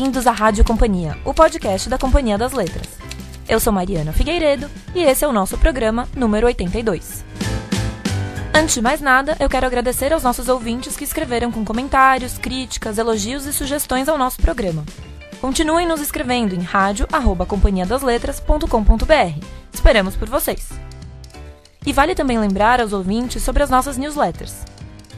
Bem-vindos à Rádio Companhia, o podcast da Companhia das Letras. Eu sou Mariana Figueiredo e esse é o nosso programa número 82. Antes de mais nada, eu quero agradecer aos nossos ouvintes que escreveram com comentários, críticas, elogios e sugestões ao nosso programa. Continuem nos escrevendo em rádio@companhiadasletras.com.br. Esperamos por vocês. E vale também lembrar aos ouvintes sobre as nossas newsletters.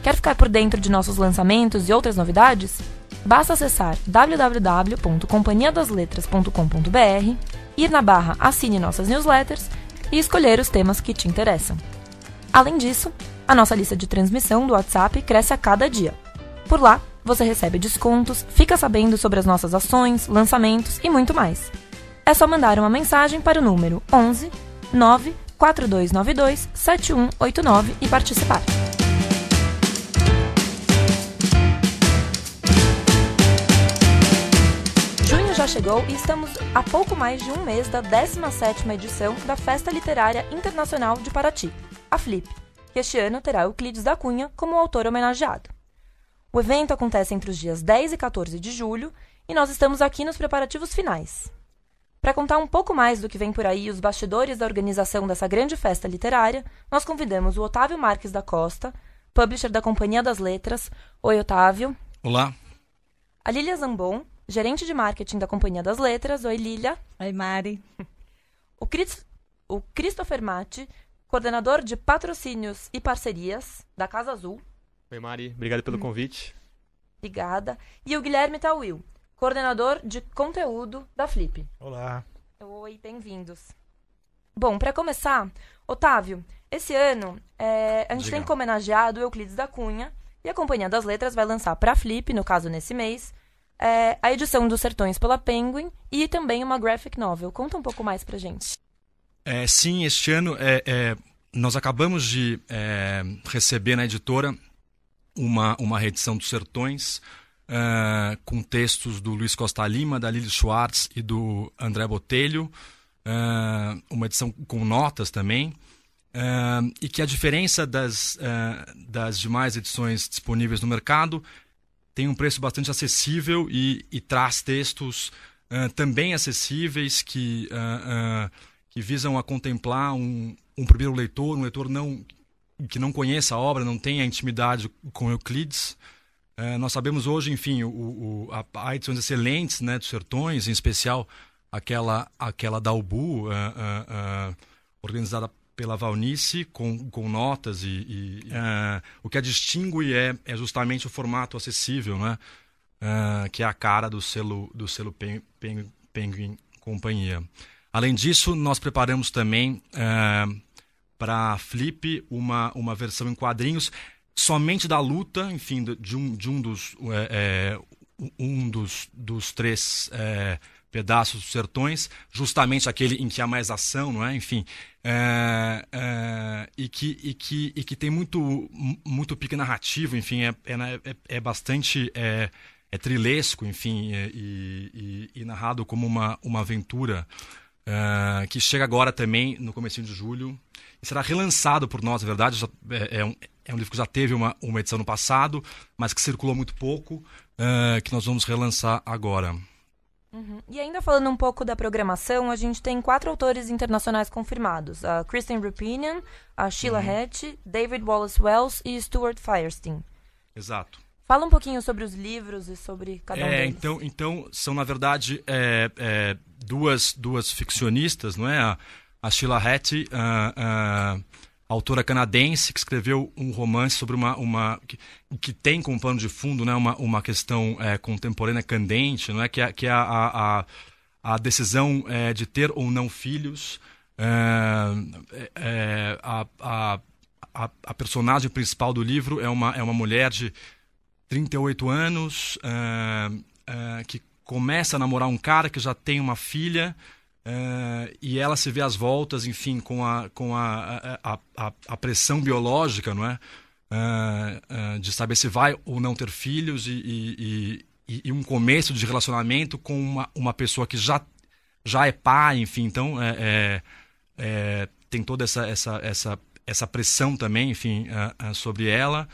Quer ficar por dentro de nossos lançamentos e outras novidades? Basta acessar www.companhiadasletras.com.br, ir na barra Assine nossas newsletters e escolher os temas que te interessam. Além disso, a nossa lista de transmissão do WhatsApp cresce a cada dia. Por lá, você recebe descontos, fica sabendo sobre as nossas ações, lançamentos e muito mais. É só mandar uma mensagem para o número 11 9 4292 7189 e participar. Já chegou e estamos a pouco mais de um mês da 17ª edição da Festa Literária Internacional de Paraty, a FLIP, que este ano terá Euclides da Cunha como autor homenageado. O evento acontece entre os dias 10 e 14 de julho e nós estamos aqui nos preparativos finais. Para contar um pouco mais do que vem por aí os bastidores da organização dessa grande festa literária, nós convidamos o Otávio Marques da Costa, publisher da Companhia das Letras. Oi, Otávio. Olá. A Lília Zambon, gerente de marketing da Companhia das Letras. Oi, Lília. Oi, Mari. O, Chris, o Christopher Matti, coordenador de patrocínios e parcerias da Casa Azul. Oi, Mari. Obrigado pelo convite. Obrigada. E o Guilherme Tawil, coordenador de conteúdo da Flip. Olá. Oi, bem-vindos. Bom, para começar, Otávio, esse ano é, a gente Diga. tem como homenageado o Euclides da Cunha e a Companhia das Letras vai lançar para a Flip, no caso nesse mês, é, a edição dos Sertões pela Penguin e também uma graphic novel. Conta um pouco mais pra gente. É, sim, este ano é, é, nós acabamos de é, receber na editora uma, uma reedição dos Sertões é, com textos do Luiz Costa Lima, da Lili Schwartz e do André Botelho, é, uma edição com notas também. é, e que a diferença das, das demais edições disponíveis no mercado tem um preço bastante acessível e, e traz textos ah, também acessíveis que, ah, ah, que visam a contemplar um, um primeiro leitor, um leitor não, que não conheça a obra, não tenha intimidade com Euclides. Nós sabemos hoje, enfim, o, o, a, há edições excelentes né, dos Sertões, em especial aquela, aquela da Ubu, organizada pela Valnice, com, com notas e, e, ah, o que a distingue é, é justamente o formato acessível, né? Ah, que é a cara do selo do selo Pen- Pen- Penguin Companhia. Além disso, nós preparamos também para a Flip uma, uma versão em quadrinhos somente da luta, enfim, de- de um, de um dos é, é, um dos, dos três é, pedaços dos sertões, justamente aquele em que há mais ação, não é? Enfim, é, é, e, que, e, que, e que tem muito, muito pique narrativo, enfim, é, é, na- é, é bastante é, é trilesco, enfim, é, e, e- e narrado como uma, uma aventura é, que chega agora também no começo de julho e será relançado por nós, na verdade, já- é, um, é um livro que já teve uma, uma edição no passado, mas que circulou muito pouco, que nós vamos relançar agora. E ainda falando um pouco da programação, a gente tem quatro autores internacionais confirmados: a Kristen Rupinian, a Sheila Hatch, David Wallace Wells e Stuart Firestein. Exato. Fala um pouquinho sobre os livros e sobre cada um É, deles. então, então, são, na verdade, é, é, duas, duas ficcionistas, não é? A, a Sheila Hattie, a, a autora canadense, que escreveu um romance sobre uma... uma que, que tem como pano de fundo né, uma, uma questão é, contemporânea candente, não é? Que é, que é a, a, a, decisão é, de ter ou não filhos. É, é, a, a, a, a personagem principal do livro é uma, é uma mulher de 38 anos, ah, ah, que começa a namorar um cara que já tem uma filha ah, e ela se vê às voltas, enfim, com a, com a, a, a, a pressão biológica, não é? Ah, ah, de saber se vai ou não ter filhos e, e, e, e um começo de relacionamento com uma, uma pessoa que já, já é pai, enfim, então é, é, é, tem toda essa, essa, essa, essa pressão também, enfim, sobre ela.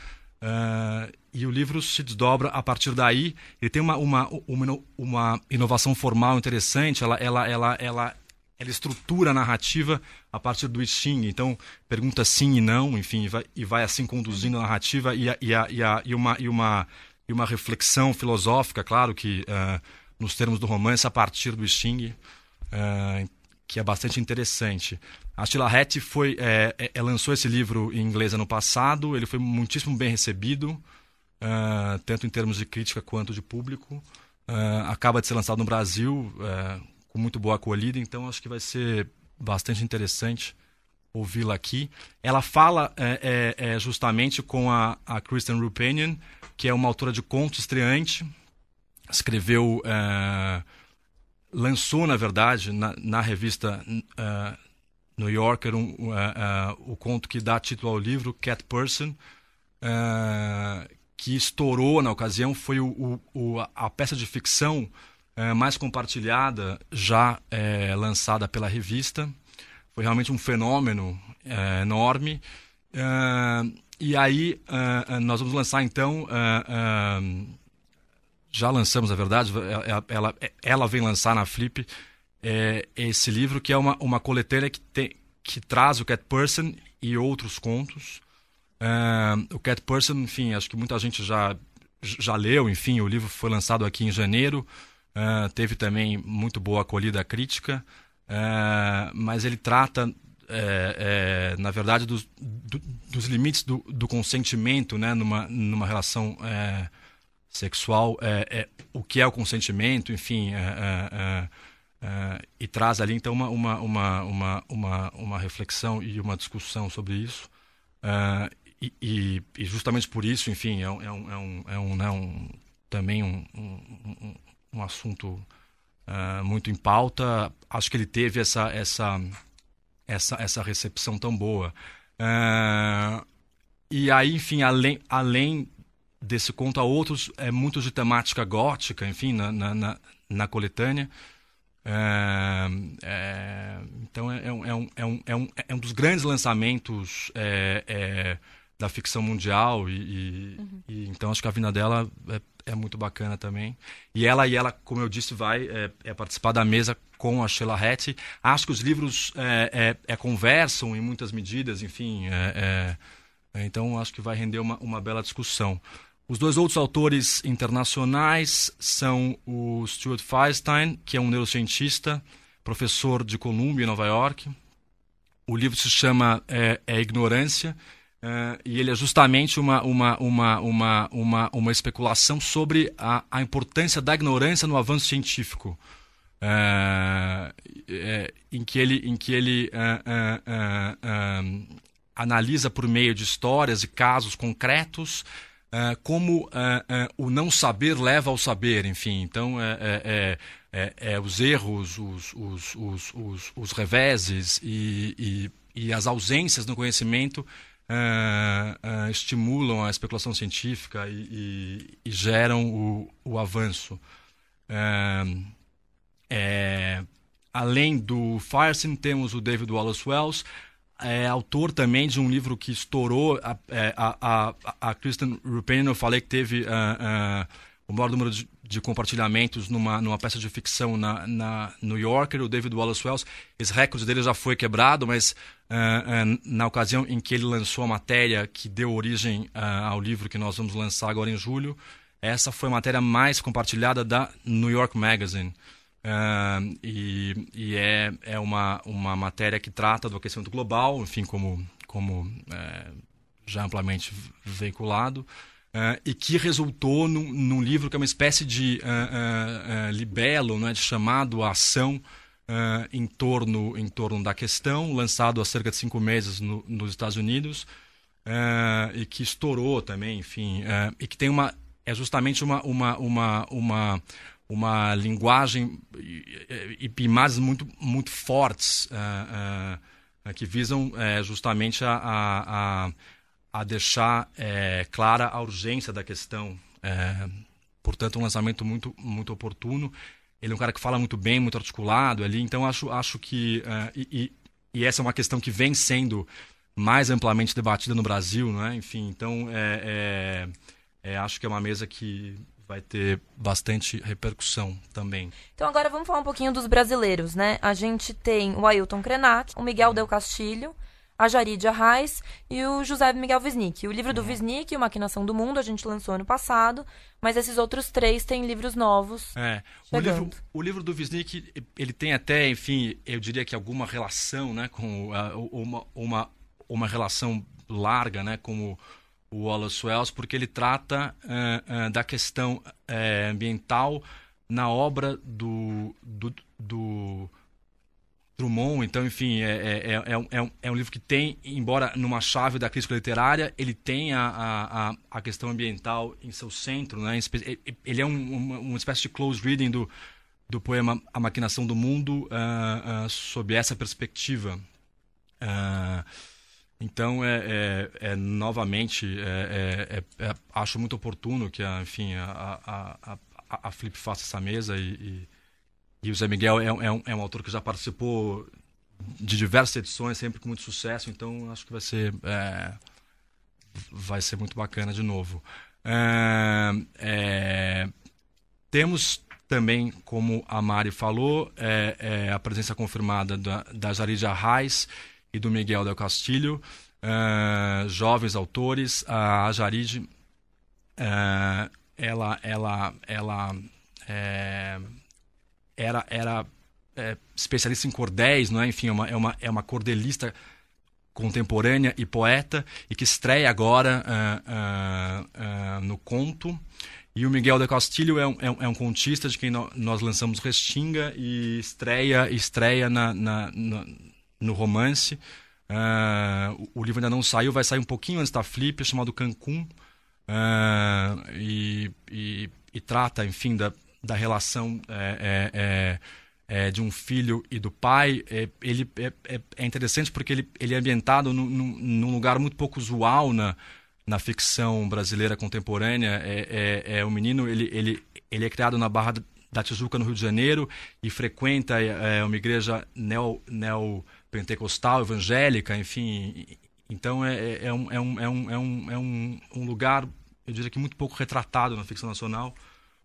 E o livro se desdobra a partir daí. Ele tem uma, uma, uma, uma inovação formal interessante, ela, ela, ela, ela, ela estrutura a narrativa a partir do Xing. Então, pergunta sim e não, enfim, e vai, e vai assim conduzindo a narrativa e, a, e, a, e, a, e, uma, e, uma, e uma reflexão filosófica, claro que uh, nos termos do romance, a partir do Xing, uh, que é bastante interessante. A Sheila Hattie foi, é, é, lançou esse livro em inglês ano passado, ele foi muitíssimo bem recebido, uh, tanto em termos de crítica quanto de público. acaba de ser lançado no Brasil, com muito boa acolhida, então acho que vai ser bastante interessante ouvi-la aqui. Ela fala é, é, justamente com a, a Kristen Rupanian, que é uma autora de contos estreante, escreveu, lançou, na verdade, na, na revista é, New Yorker, um, é, o conto que dá título ao livro, Cat Person, que estourou na ocasião, foi o, o, a peça de ficção é, mais compartilhada, já é, lançada pela revista. Foi realmente um fenômeno é, enorme. É, e aí é, é, nós vamos lançar então, já lançamos, na verdade, ela, ela vem lançar na Flip esse livro que é uma, uma coletânea que, tem, que traz o Cat Person e outros contos. O Cat Person, enfim, acho que muita gente já já leu, enfim, o livro foi lançado aqui em janeiro. Uh, teve também muito boa acolhida crítica, uh, mas ele trata, é, é, na verdade, dos, do, dos limites do, do, consentimento né, numa, numa relação é, sexual, o que é o consentimento, enfim, e traz ali então uma, uma, uma, uma, uma, uma reflexão e uma discussão sobre isso. E, e, justamente por isso, enfim, é um, é um, é um, é né, um também um, um, um assunto uh, muito em pauta. Acho que ele teve essa, essa, essa, essa recepção tão boa. Uh, e aí, enfim, além, além desse conto, há outros, é, muitos de temática gótica, enfim, na, na, na, na coletânea. É, é, então é, é, um, é, um, é, um, é um dos grandes lançamentos é, da ficção mundial e, e, uhum. e, então acho que a vinda dela é, é, muito bacana também. E ela e ela como eu disse vai é, é participar da mesa com a Sheila Hattie acho que os livros é, é, é conversam em muitas medidas enfim então acho que vai render uma, uma bela discussão. Os dois outros autores internacionais são o Stuart Feinstein que é um neurocientista professor de Columbia em Nova York. O livro se chama é, Ignorância Uh, e ele é justamente uma, uma, uma, uma, uma, uma especulação sobre a, a importância da ignorância no avanço científico. Uh, é, em que ele, em que ele uh, analisa por meio de histórias e casos concretos como o não saber leva ao saber, enfim. Então, é, é, é, é os erros, os, os, os, os, reveses e, e as ausências no conhecimento uh, uh, estimulam a especulação científica e, e, e geram o, o avanço. Uh, é, além do Firestein, temos o David Wallace Wells, é autor também de um livro que estourou. A, a, a, a Kristen Rupen, eu falei que teve o maior número de, de, compartilhamentos numa, numa peça de ficção na, na New Yorker, o David Wallace Wells. Esse recorde dele já foi quebrado, mas uh, uh, na ocasião em que ele lançou a matéria que deu origem uh, ao livro que nós vamos lançar agora em julho, essa foi a matéria mais compartilhada da New York Magazine. e, e é, é uma, uma matéria que trata do aquecimento global, enfim, como, como já amplamente veiculado. Uh, e que resultou num, num, livro que é uma espécie de uh, uh, libelo, né, de chamado à ação em, torno, em torno da questão, lançado há cerca de cinco meses no, nos Estados Unidos, e que estourou também, enfim, e que tem uma é justamente uma uma uma uma, uma linguagem e, e imagens muito muito fortes que visam justamente a, a, a a deixar é, clara a urgência da questão. É, portanto, um lançamento muito, muito oportuno. Ele é um cara que fala muito bem, muito articulado ali, então acho, acho que. Uh, e, e, essa é uma questão que vem sendo mais amplamente debatida no Brasil, não é? Enfim, então é, é, acho que é uma mesa que vai ter bastante repercussão também. Então agora vamos falar um pouquinho dos brasileiros, né? A gente tem o Ailton Krenak, o Miguel Del Castilho, a Jaridia Reis e o José Miguel Wisnik. O livro do Wisnik, O Maquinação do Mundo, a gente lançou ano passado, mas esses outros três têm livros novos. É, o livro, o livro do Wisnik, ele tem até, enfim, eu diria que alguma relação, né, com uma, uma, uma relação larga, né, com o o Wallace Wells, porque ele trata uh, uh, da questão uh, ambiental na obra do, do, do, Drummond. Então, enfim, é, é, é, é, um, é um livro que tem, embora numa chave da crítica literária, ele tem a, a, a questão ambiental em seu centro. Né? Ele é um, uma, uma espécie de close reading do, do poema A Maquinação do Mundo sob essa perspectiva. Uh, então, é, é, é novamente, é, é, é, acho muito oportuno que, a, enfim, a, a, a, a Flip faça essa mesa e, e, e o Zé Miguel é, é, um, é um autor que já participou de diversas edições, sempre com muito sucesso, então acho que vai ser, vai ser muito bacana de novo. temos também, como a Mari falou, a presença confirmada da, da Reis, e do Miguel Del Castilho, uh, jovens autores. A Jarid, uh, ela, ela, ela é, era, era é, especialista em cordéis, não é? Enfim, é uma, é uma, é uma cordelista contemporânea e poeta e que estreia agora uh, no conto. E o Miguel de Castilho é um, é um, é contista de quem nós lançamos Restinga e estreia, estreia na, na, na no romance. Uh, o livro ainda não saiu, vai sair um pouquinho antes da Flip, chamado Cancún. Uh, e, e, e, trata, enfim, da, da relação é, é, é, de um filho e do pai. ele é, é, interessante porque ele, ele é ambientado num lugar muito pouco usual na, na ficção brasileira contemporânea. É, é, é o menino, ele, ele, ele é criado na Barra da Tijuca, no Rio de Janeiro, e frequenta é, uma igreja neo, neo pentecostal, evangélica, enfim. Então é, é, é, um, é, um, é, um, é, um, é um, um lugar, eu diria que muito pouco retratado na ficção nacional,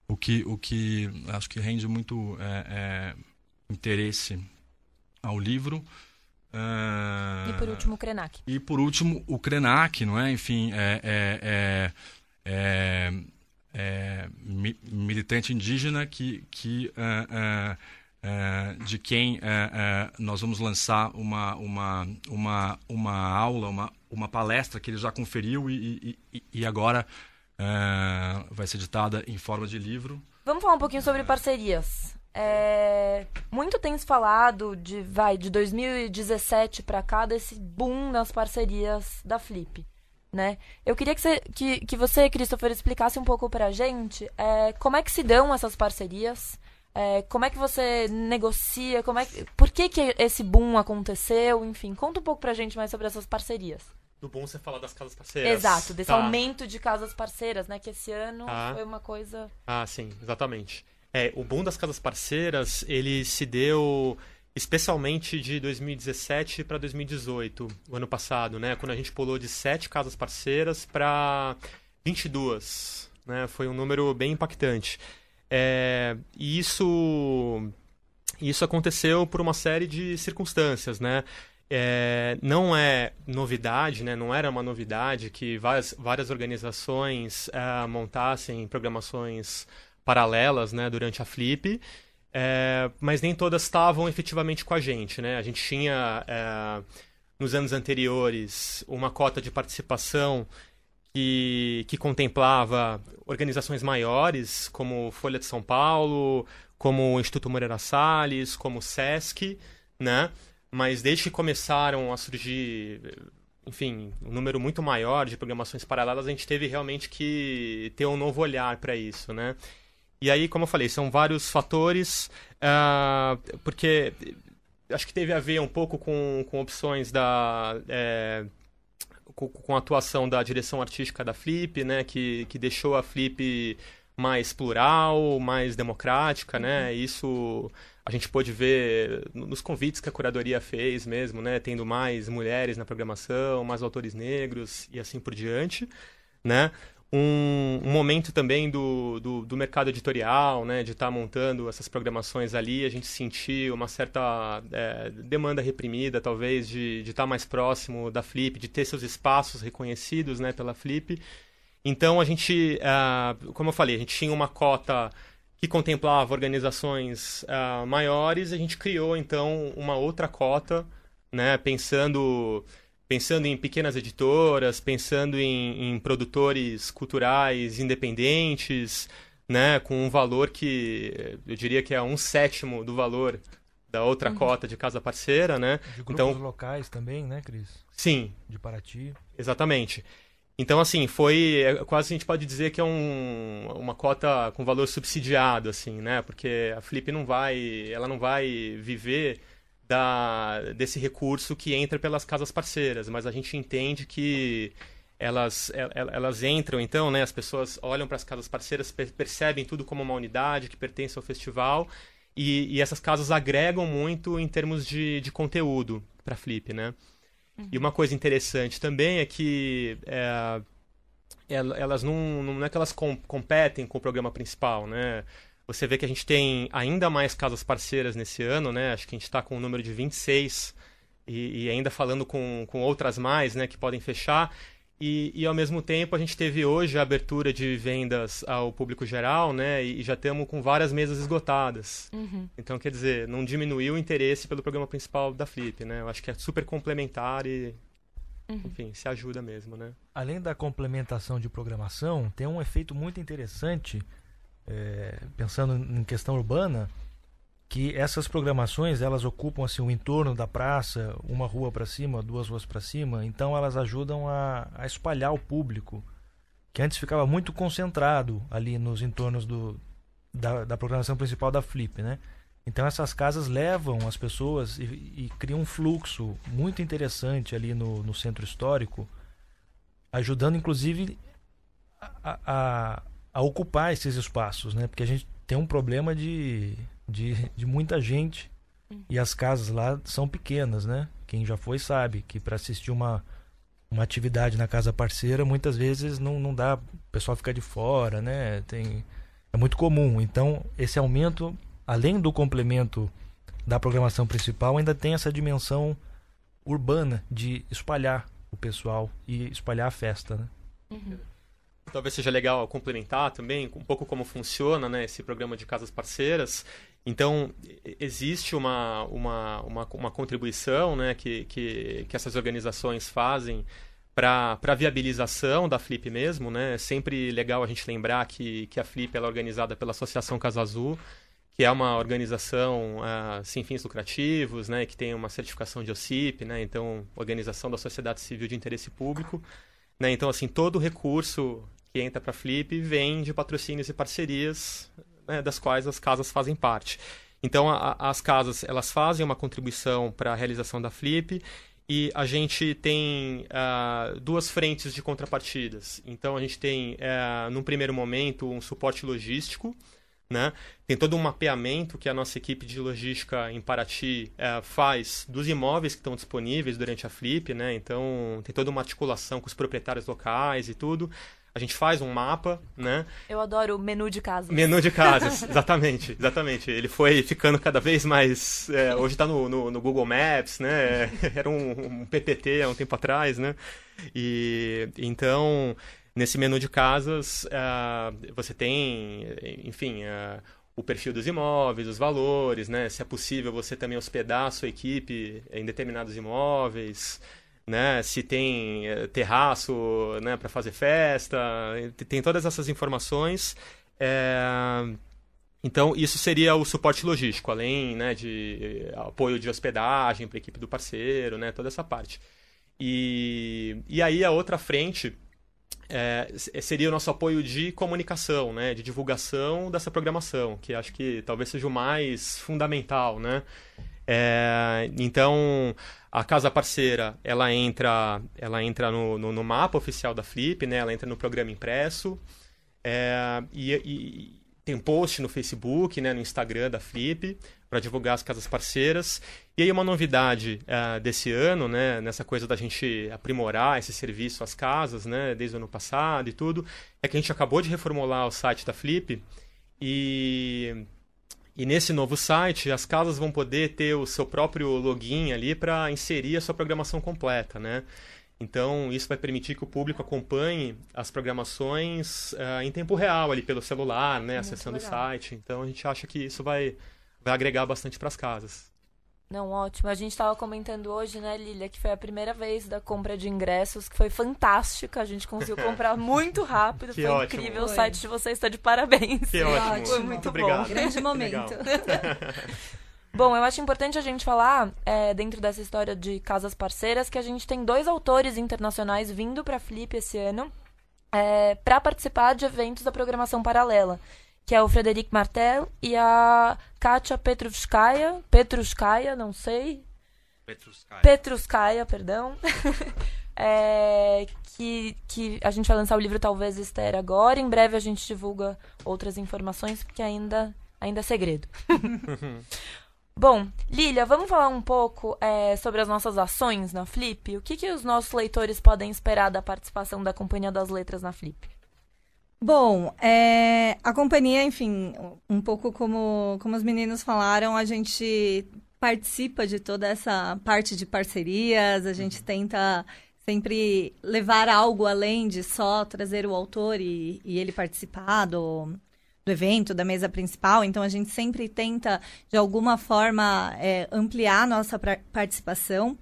o que, o que acho que rende muito é, é, interesse ao livro. Uh, e por último o Krenak. E por último o Krenak, não é? Enfim, é, é, é, é militante indígena que, que é, de quem é, é, nós vamos lançar uma, uma, uma, uma aula, uma, uma palestra que ele já conferiu e, e, e agora vai ser editada em forma de livro. Vamos falar um pouquinho sobre parcerias. É, muito tem se falado de, vai, de 2017 para cá desse boom nas parcerias da Flip. Né? Eu queria que você, que, que você, Christopher, explicasse um pouco para a gente é, como é que se dão essas parcerias, é, como é que você negocia? Como é que, por que, que esse boom aconteceu? Enfim, conta um pouco pra gente mais sobre essas parcerias. Do boom você fala das casas parceiras. Exato, desse tá. aumento de casas parceiras, né? Que esse ano ah. foi uma coisa. Ah, sim, exatamente. É, o boom das casas parceiras, ele se deu especialmente de 2017 para 2018, o ano passado, né? Quando a gente pulou de sete casas parceiras para 22, né? Foi um número bem impactante. É, e isso, isso aconteceu por uma série de circunstâncias, né? É, não é novidade, né? não era uma novidade que várias, várias organizações é, montassem programações paralelas né, durante a Flip, é, mas nem todas estavam efetivamente com a gente. Né? A gente tinha, é, nos anos anteriores, uma cota de participação que, que contemplava organizações maiores, como Folha de São Paulo, como o Instituto Moreira Salles, como o SESC, né? Mas desde que começaram a surgir, enfim, um número muito maior de programações paralelas, a gente teve realmente que ter um novo olhar para isso, né? E aí, como eu falei, são vários fatores, uh, porque acho que teve a ver um pouco com, com opções da... É, com, com a atuação da direção artística da Flip, né, que, que deixou a Flip mais plural, mais democrática, né? Uhum. Isso a gente pôde ver nos convites que a curadoria fez mesmo, né? Tendo mais mulheres na programação, mais autores negros e assim por diante, né? um, um momento também do, do, do, mercado editorial, né, de estar tá montando essas programações ali, a gente sentir uma certa é, demanda reprimida, talvez, de estar tá mais próximo da Flip, de ter seus espaços reconhecidos né, pela Flip. Então, a gente, uh, como eu falei, a gente tinha uma cota que contemplava organizações uh, maiores, a gente criou, então, uma outra cota, né, pensando pensando em pequenas editoras, pensando em, em produtores culturais independentes, né, com um valor que eu diria que é um sétimo do valor da outra uhum. cota de casa parceira, né? De grupos então, locais também, né, Cris? Sim. De Paraty. Exatamente. Então, assim, foi é, quase a gente pode dizer que é um, uma cota com valor subsidiado, assim, né? Porque a Flip não vai, ela não vai viver da, desse recurso que entra pelas casas parceiras, mas a gente entende que elas, elas entram, então, né, as pessoas olham para as casas parceiras, percebem tudo como uma unidade que pertence ao festival, e, e essas casas agregam muito em termos de, de conteúdo para Flip, né? Uhum. E uma coisa interessante também é que é, elas não, não é que elas com, competem com o programa principal, né? Você vê que a gente tem ainda mais casas parceiras nesse ano, né? Acho que a gente está com um número de 26 e, e ainda falando com, com outras mais, né? Que podem fechar. E, e, ao mesmo tempo a gente teve hoje a abertura de vendas ao público geral, né? E, e já estamos com várias mesas esgotadas. Uhum. Então, quer dizer, não diminuiu o interesse pelo programa principal da Flip, né? Eu acho que é super complementar e, uhum. enfim, se ajuda mesmo, né? Além da complementação de programação, tem um efeito muito interessante é, pensando em questão urbana, que essas programações elas ocupam assim o entorno da praça, uma rua para cima, duas ruas para cima, então elas ajudam a, a, espalhar o público que antes ficava muito concentrado ali nos entornos do, da, da programação principal da Flip, né? Então essas casas levam as pessoas e, e criam um fluxo muito interessante ali no, no centro histórico, ajudando inclusive a, a a ocupar esses espaços, né? Porque a gente tem um problema de, de, de muita gente hum. e as casas lá são pequenas, né? Quem já foi sabe que para assistir uma, uma atividade na casa parceira muitas vezes não, não dá, o pessoal fica de fora, né? Tem, é muito comum. Então, esse aumento, além do complemento da programação principal, ainda tem essa dimensão urbana de espalhar o pessoal e espalhar a festa, né? Uhum talvez seja legal complementar também um pouco como funciona né, esse programa de casas parceiras. Então, existe uma, uma, uma, uma contribuição né, que, que, que essas organizações fazem para a viabilização da Flip mesmo. Né? É sempre legal a gente lembrar que, que a Flip é organizada pela Associação Casa Azul, que é uma organização uh, sem fins lucrativos, né, que tem uma certificação de OCIP, né, então, Organização da Sociedade Civil de Interesse Público. Né? Então, assim, todo recurso que entra para a Flip vem de patrocínios e parcerias né, das quais as casas fazem parte. Então, a, as casas elas fazem uma contribuição para a realização da Flip e a gente tem uh, duas frentes de contrapartidas. Então, a gente tem, uh, num primeiro momento, um suporte logístico, né? Tem todo um mapeamento que a nossa equipe de logística em Paraty é, faz dos imóveis que estão disponíveis durante a Flip, né? Então tem toda uma articulação com os proprietários locais e tudo. A gente faz um mapa, né? Eu adoro o menu de casas. Menu de casas, exatamente, exatamente. Ele foi ficando cada vez mais. É, hoje está no, no, no, Google Maps, né? Era um, um PPT há um tempo atrás, né? E então Nesse menu de casas, uh, você tem, enfim, uh, o perfil dos imóveis, os valores, né? Se é possível você também hospedar a sua equipe em determinados imóveis, né? Se tem uh, terraço, né? Para fazer festa, tem todas essas informações. É... Então, isso seria o suporte logístico, além né, de apoio de hospedagem para a equipe do parceiro, né, toda essa parte. E, e aí a outra frente é, seria o nosso apoio de comunicação, né, de divulgação dessa programação, que acho que talvez seja o mais fundamental, né? É, então a casa parceira ela entra, ela entra no, no, no, mapa oficial da Flip, né? Ela entra no programa impresso é, e, e tem post no Facebook, né, no Instagram da Flip, para divulgar as casas parceiras. E aí uma novidade uh, desse ano, né, nessa coisa da gente aprimorar esse serviço às casas, né, desde o ano passado e tudo, é que a gente acabou de reformular o site da Flip e e nesse novo site, as casas vão poder ter o seu próprio login ali para inserir a sua programação completa, né? Então, isso vai permitir que o público acompanhe as programações uh, em tempo real ali pelo celular, né, Muito acessando legal. o site. Então, a gente acha que isso vai, vai agregar bastante para as casas. Não, ótimo. A gente estava comentando hoje, né, Lilia, que foi a primeira vez da compra de ingressos, que foi fantástica. A gente conseguiu comprar muito rápido. Que foi ótimo. incrível. Foi. O site de vocês está de parabéns. Que ótimo. Foi muito, muito bom. Obrigado. Grande momento. Bom, eu acho importante a gente falar, é, dentro dessa história de casas parceiras, que a gente tem dois autores internacionais vindo para a Flip esse ano é, para participar de eventos da programação paralela, que é o Frederic Martel e a Katia Petruskaya, Petruskaya, não sei. Petruskaya. Petruskaya, perdão. é, que, que a gente vai lançar o livro Talvez Esther agora. Em breve a gente divulga outras informações, porque ainda, ainda é segredo. Bom, Lilia, vamos falar um pouco é, sobre as nossas ações na Flip? O que, que os nossos leitores podem esperar da participação da Companhia das Letras na Flip? Bom, é, a companhia, enfim, um pouco como, como os meninos falaram, a gente participa de toda essa parte de parcerias, a gente tenta sempre levar algo além de só trazer o autor e, e ele participar do, do evento, da mesa principal. Então, a gente sempre tenta, de alguma forma, é, ampliar a nossa participação.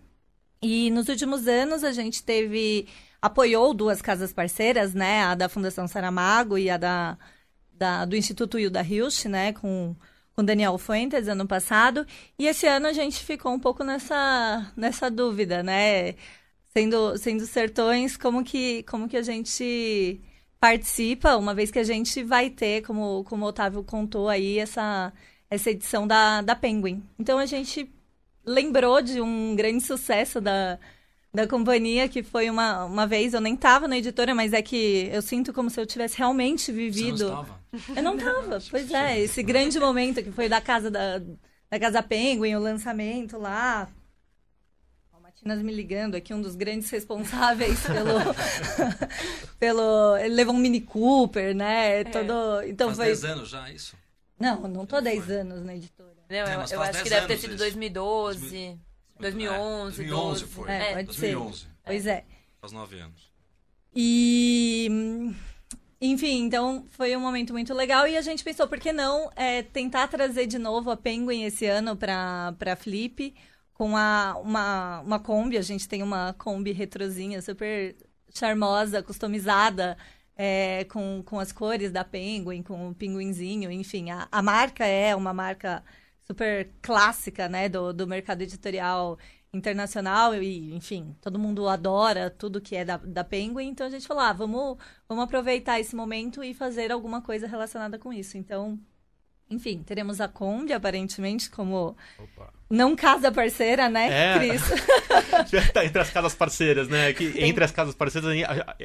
E nos últimos anos, a gente teve. Apoiou duas casas parceiras, né? A da Fundação Saramago e a da, da do Instituto Hilda Hilsch, né? Com com Daniel Fuentes ano passado e esse ano a gente ficou um pouco nessa nessa dúvida, né? Sendo sendo sertões, como que como que a gente participa, uma vez que a gente vai ter, como, como o Otávio contou aí, essa, essa edição da, da Penguin. Então a gente lembrou de um grande sucesso da, da companhia, que foi uma, uma vez, eu nem estava na editora, mas é que eu sinto como se eu tivesse realmente vivido. Você não estava? Eu não estava, pois é, esse grande momento que foi da casa da, da Casa Penguin, o lançamento lá, Matinas me ligando aqui, um dos grandes responsáveis pelo. pelo ele levou um Mini Cooper, né? É. Todo, então faz foi... 10 anos já, isso? Não, não tô 10 anos na editora. Não, eu, eu acho que deve ter sido 2012, 2011, 2011 12. foi. É, pode 2011. ser. Pois é. Faz 9 anos. E. Enfim, então foi um momento muito legal e a gente pensou, por que não é, tentar trazer de novo a Penguin esse ano para Flip? com a, uma, uma Kombi. A gente tem uma Kombi retrozinha super charmosa, customizada, é, com, com as cores da Penguin, com o pinguinzinho, enfim. A, a marca é uma marca super clássica, né, do, do mercado editorial internacional e, enfim, todo mundo adora tudo que é da, da Penguin, então a gente falou, ah, vamos, vamos aproveitar esse momento e fazer alguma coisa relacionada com isso. Então, enfim, teremos a Kombi, aparentemente, como Opa. Não casa parceira, né, é. Cris? tá entre as casas parceiras, né? Que tem... Entre as casas parceiras,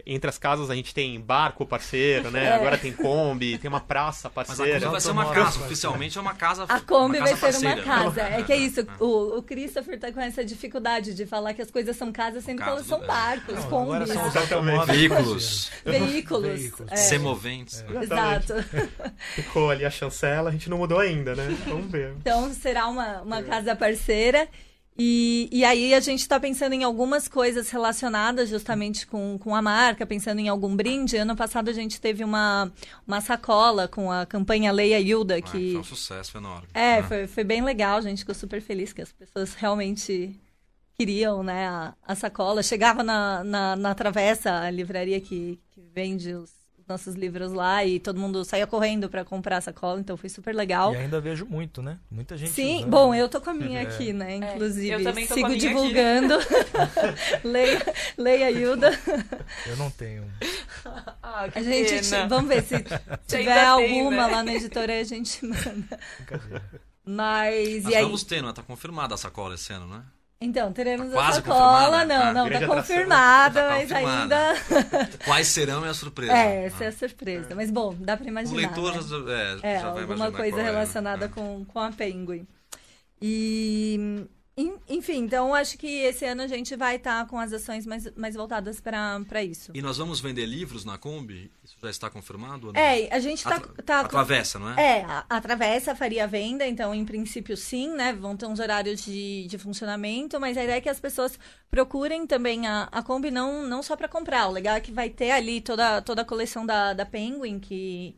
entre as casas a gente tem barco parceiro, né? É. Agora tem Kombi, tem uma praça parceira. Mas a Kombi vai ser uma casa, oficialmente é uma casa A Kombi vai ser uma casa. É que é isso, o, o Christopher tá com essa dificuldade de falar que as coisas são casas, sendo que elas são barcos, não, Kombis. Veículos. Veículos. Veículos. É. Semoventes. É. Exato. Ficou ali a chancela, a gente não mudou ainda, né? Vamos ver. Então será uma, uma casa parceira. E, e aí a gente está pensando em algumas coisas relacionadas justamente com, com a marca, pensando em algum brinde. Ano passado a gente teve uma, uma sacola com a campanha Leia Hilda, ah, que... foi um sucesso enorme. É, né? foi, foi bem legal, a gente ficou super feliz que as pessoas realmente queriam, né, a, a sacola. Chegava na, na, na travessa, a livraria que, que vende os nossos livros lá e todo mundo saía correndo para comprar a sacola, então foi super legal. E ainda vejo muito, né? Muita gente. Sim, usando. bom, eu tô com a minha é. aqui, né? Inclusive, é, eu também tô sigo divulgando. leia, leia Hilda. Eu não tenho. Ah, a gente, pena. vamos ver se tiver alguma tem, né? lá na editora a gente manda. Mas Mas e aí... vamos ter, não é? Tá confirmada a sacola esse ano, né? Então, teremos Tá quase a sacola. Não, Ah, não, tá atração. confirmada, Tá mas ainda. Quais serão é a surpresa. É, essa é Ah. a surpresa. Mas bom, dá pra O imaginar. leitor né? já, é, É, já vai alguma coisa é, né? relacionada Ah. com, com a Penguin. E, enfim, então acho que esse ano a gente vai estar com as ações mais, mais voltadas para isso. E nós vamos vender livros na Kombi? Isso já está confirmado? É, a gente tá, Atra- tá a travessa, não é? É, a, a travessa faria venda, então em princípio sim, né? Vão ter uns horários de, de funcionamento, mas a ideia é que as pessoas procurem também a, a Kombi não, não só para comprar. O legal é que vai ter ali toda, toda a coleção da, da Penguin, que,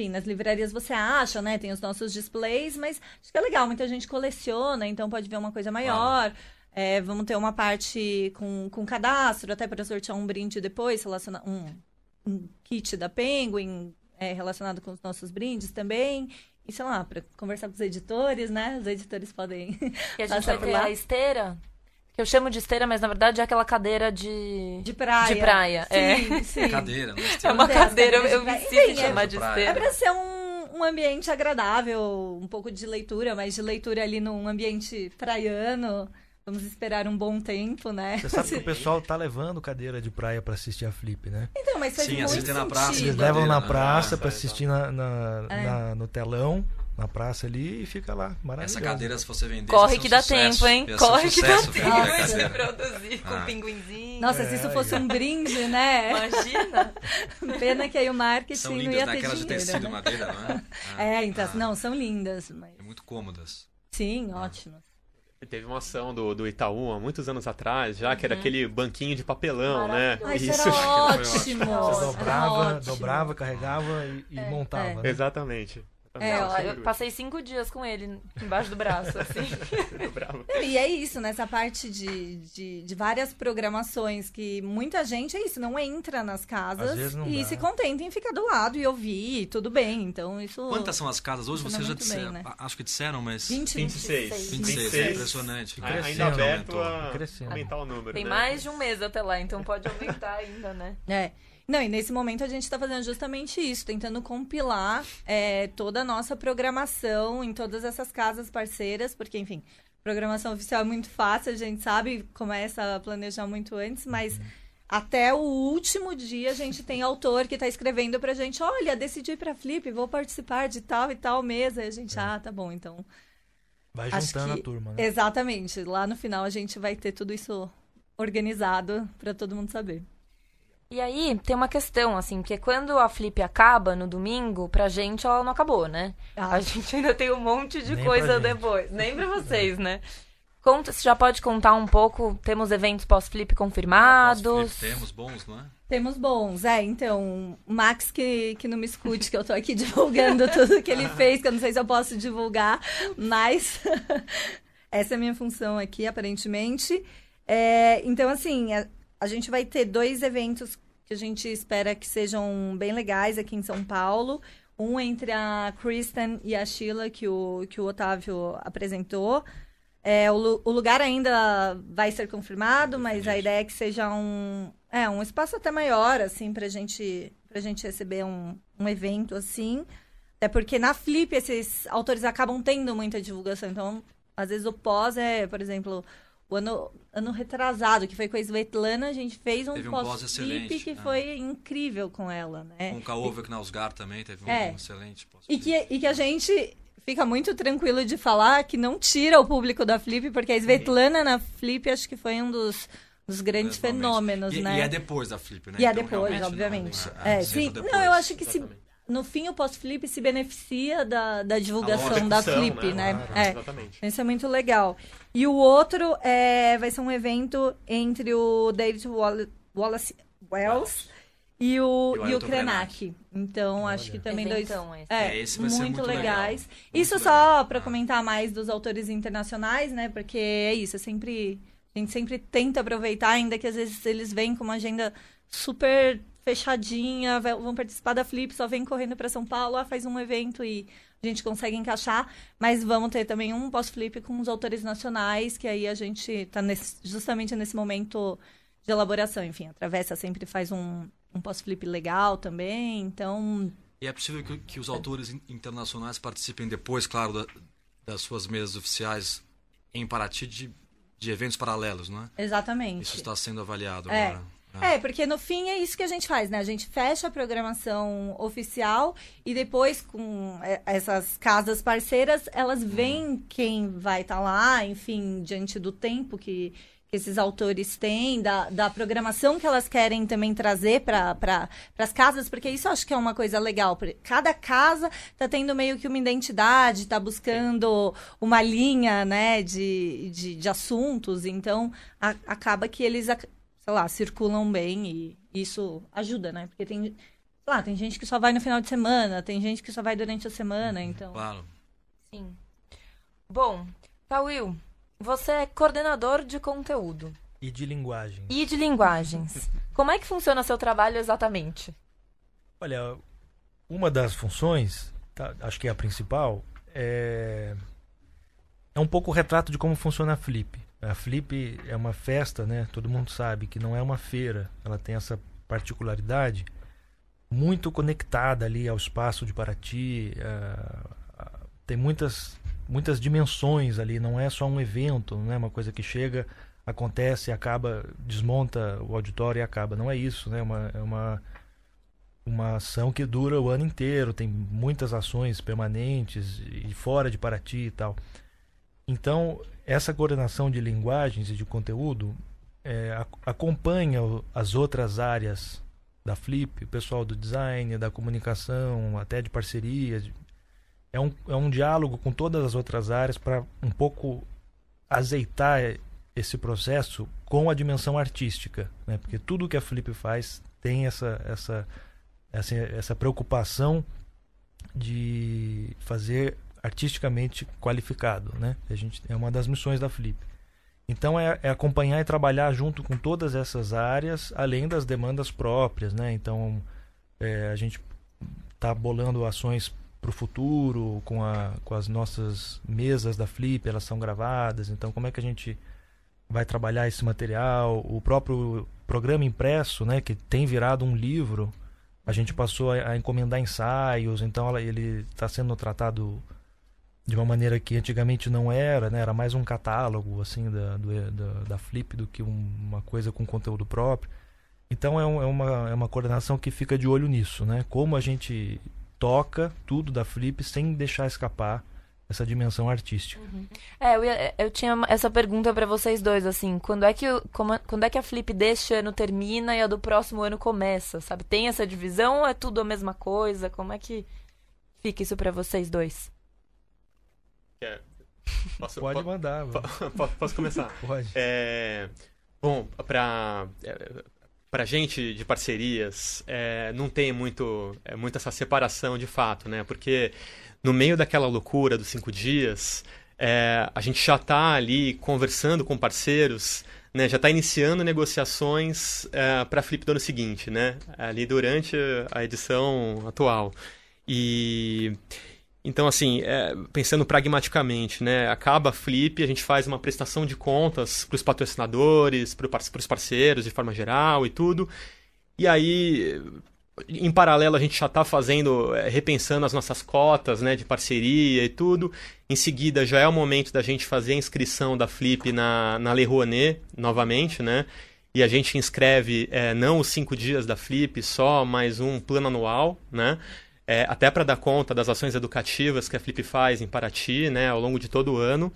enfim, nas livrarias você acha, né? Tem os nossos displays, mas acho que é legal, muita gente coleciona, então pode ver uma coisa maior. É, vamos ter uma parte com, com cadastro, até para sortear um brinde depois, relaciona um, um kit da Penguin é, relacionado com os nossos brindes também. E sei lá, para conversar com os editores, né? Os editores podem. E a gente vai ter lá. a esteira, eu chamo de esteira, mas na verdade é aquela cadeira de... De praia. De praia, é. Sim, sim. Cadeira, não É uma as cadeira, eu, cadeiras eu de praia. me sinto é- chamar de praia. É esteira. para ser um, um ambiente agradável, um pouco de leitura, mas de leitura ali num ambiente praiano. Vamos esperar um bom tempo, né? Você sabe que o pessoal tá levando cadeira de praia pra assistir a Flip, né? Então, mas faz Sim, muito assistem na praça. Eles levam na né? praça pra tá, assistir na, na- É. na- no telão, na praça ali, e fica lá, maravilhoso. Essa cadeira, se você vender. Corre que um dá sucesso. tempo, hein? Ser um Corre que dá tempo de produzir com Ah. pinguinzinho. Nossa, se isso É, fosse ó. um brinde, né? Imagina. Pena que aí o marketing São não lindas ia ter de dinheiro, tecido né? madeira, não é? Ah, É, então, ah, não, são lindas, mas... É muito cômodas. Sim, ótimo. Teve uma ação do, do Itaú há muitos anos atrás, já que era aquele banquinho de papelão, né? Maravilhoso. Ah, isso, era ótimo. Você dobrava, ótimo. dobrava, carregava e, e É, montava. é. né? Exatamente. É, Não, ó, eu passei cinco dias com ele embaixo do braço, assim. Bravo. E é isso, nessa parte de, de, de várias programações que muita gente, é isso, não entra nas casas e dá. se contenta em ficar do lado e ouvir, e tudo bem. Então, isso... Quantas são as casas hoje? Vocês já bem, disseram. né? Acho que disseram, mas. 20, 26. 26, 26. é impressionante. Fica Ainda crescendo, aberto aumentou. a Crescendo. aumentar o número. Tem né? mais de um mês até lá, então pode aumentar ainda, né? É. Não, e nesse momento a gente está fazendo justamente isso, tentando compilar é, toda a nossa programação em todas essas casas parceiras, porque, enfim, programação oficial é muito fácil, a gente sabe, começa a planejar muito antes, mas até o último dia a gente tem autor que está escrevendo pra gente, olha, decidi ir pra Flip, vou participar de tal e tal mesa, e a gente, ah, tá bom, então... Vai juntando que- a turma, né? Exatamente, lá no final a gente vai ter tudo isso organizado para todo mundo saber. E aí, tem uma questão, assim, porque quando a Flip acaba no domingo, pra gente ela não acabou, né? Ah. A gente ainda tem um monte de Nem coisa depois. Nem pra vocês, né? Conta, você já pode contar um pouco, temos eventos pós-Flip confirmados. Nós temos bons, não é? Temos bons, é, então, o Max que, que não me escute, que eu tô aqui divulgando tudo que ele fez, que eu não sei se eu posso divulgar, mas essa é a minha função aqui, aparentemente. É, então, assim, a, gente vai ter dois eventos que a gente espera que sejam bem legais aqui em São Paulo. Um entre a Kristen e a Sheila, que o, que o Otávio apresentou. É, o, o lugar ainda vai ser confirmado, mas a ideia é que seja um, é, um espaço até maior, assim, pra gente, pra gente receber um, um evento, assim. Até porque na Flip esses autores acabam tendo muita divulgação. Então, às vezes o pós é, por exemplo, o ano, ano retrasado, que foi com a Svetlana, a gente fez um um pós pós-Flip excelente, que ah. foi incrível com ela, né? Com o Kaova Knausgar também teve um É. excelente. posso E que, e que a gente fica muito tranquilo de falar que não tira o público da Flip, porque a Svetlana na Flip acho que foi um dos, dos grandes fenômenos, e, né? E é depois da Flip, né? E é Então, depois, obviamente. não- é, seja sim. depois. Não, eu acho que se. No fim o pós-flip se beneficia da, da divulgação da Flip, né? Claro, É. Exatamente. Isso é muito legal. E o outro é, vai ser um evento entre o David Wall- Wallace Wells e o, E o e o Krenak. Então, acho que também dois. Eventão esse. É, É, esse vai ser muito, muito legais. legal. Isso Muito só para comentar mais dos autores internacionais, né? Porque é isso, é sempre. A gente sempre tenta aproveitar, ainda que às vezes eles vêm com uma agenda super fechadinha, vão participar da Flip, só vem correndo para São Paulo, ah, faz um evento e a gente consegue encaixar. Mas vamos ter também um pós-flip com os autores nacionais, que aí a gente está justamente nesse momento de elaboração. Enfim, a Travessa sempre faz um, um pós-flip legal também, então. E é possível que, que os autores in- internacionais participem depois, claro, da- das suas mesas oficiais em Paraty de, de eventos paralelos, não é? Exatamente. Isso está sendo avaliado É. agora. É, porque no fim é isso que a gente faz, né? A gente fecha a programação oficial e depois com é, essas casas parceiras, elas veem quem vai estar lá, enfim, diante do tempo que, que esses autores têm, da, da programação que elas querem também trazer para pra, as casas, porque isso eu acho que é uma coisa legal. Cada casa tá tendo meio que uma identidade, tá buscando uma linha, né, de, de, de assuntos, então a- acaba que eles sei lá, circulam bem e isso ajuda, né? Porque tem, sei lá, tem gente que só vai no final de semana, tem gente que só vai durante a semana, então. Claro. Sim. Bom, Cauil, você é coordenador de conteúdo E de linguagem. e de linguagens. Como é que funciona seu trabalho exatamente? Olha, uma das funções, tá, acho que é a principal, é, é um pouco o retrato de como funciona a Flip. A Flip é uma festa, né? Todo mundo sabe que não é uma feira. Ela tem essa particularidade muito conectada ali ao espaço de Paraty. ah, tem muitas muitas dimensões ali. Não é só um evento, não é uma coisa que chega, acontece, acaba, desmonta o auditório e acaba. Não é isso, né? É uma, é uma uma ação que dura o ano inteiro, tem muitas ações permanentes e fora de Paraty e tal. Então, essa coordenação de linguagens e de conteúdo é, ac- acompanha as outras áreas da Flip, o pessoal do design, da comunicação, até de parceria. de- É um, é um diálogo com todas as outras áreas para um pouco azeitar esse processo com a dimensão artística, né? porque tudo que a Flip faz tem essa, essa, essa, essa preocupação de fazer artisticamente qualificado, né? A gente é uma das missões da Flip. Então é, é acompanhar e trabalhar junto com todas essas áreas, além das demandas próprias, né? Então é, a gente está bolando ações para o futuro com, a, com as nossas mesas da Flip, elas são gravadas. Então como é que a gente vai trabalhar esse material? O próprio programa impresso, né? Que tem virado um livro. A gente passou a, encomendar ensaios, então ele está sendo tratado de uma maneira que antigamente não era, né? Era mais um catálogo assim da, do- da, da Flip do que um- uma coisa com conteúdo próprio. Então é, um- é uma, é uma coordenação que fica de olho nisso, né? Como a gente toca tudo da Flip sem deixar escapar essa dimensão artística. É, eu, ia- eu tinha essa pergunta pra vocês dois, assim, quando é que como- quando é que a Flip deste ano termina e a do próximo ano começa, sabe? Tem essa divisão ou é tudo a mesma coisa? Como é que fica isso pra vocês dois? É, Posso, Pode po- mandar, po- posso começar? pode. É, bom, para para gente de parcerias é, não tem muito é, muito essa separação de fato, né? Porque no meio daquela loucura dos cinco dias, é, a gente já está ali conversando com parceiros, né? Já está iniciando negociações para a Flip do ano seguinte, né? Ali durante a edição atual e então, assim, é, pensando pragmaticamente, né? Acaba a Flip, a gente faz uma prestação de contas para os patrocinadores, para os parceiros de forma geral e tudo. E aí, em paralelo, a gente já está fazendo, é, repensando as nossas cotas né, de parceria e tudo. Em seguida, já é o momento da gente fazer a inscrição da Flip na, na Lei Rouanet, novamente, né? E a gente inscreve é, não os cinco dias da Flip, só mais um plano anual, né? É, até para dar conta das ações educativas que a Flip faz em Paraty, né, ao longo de todo o ano.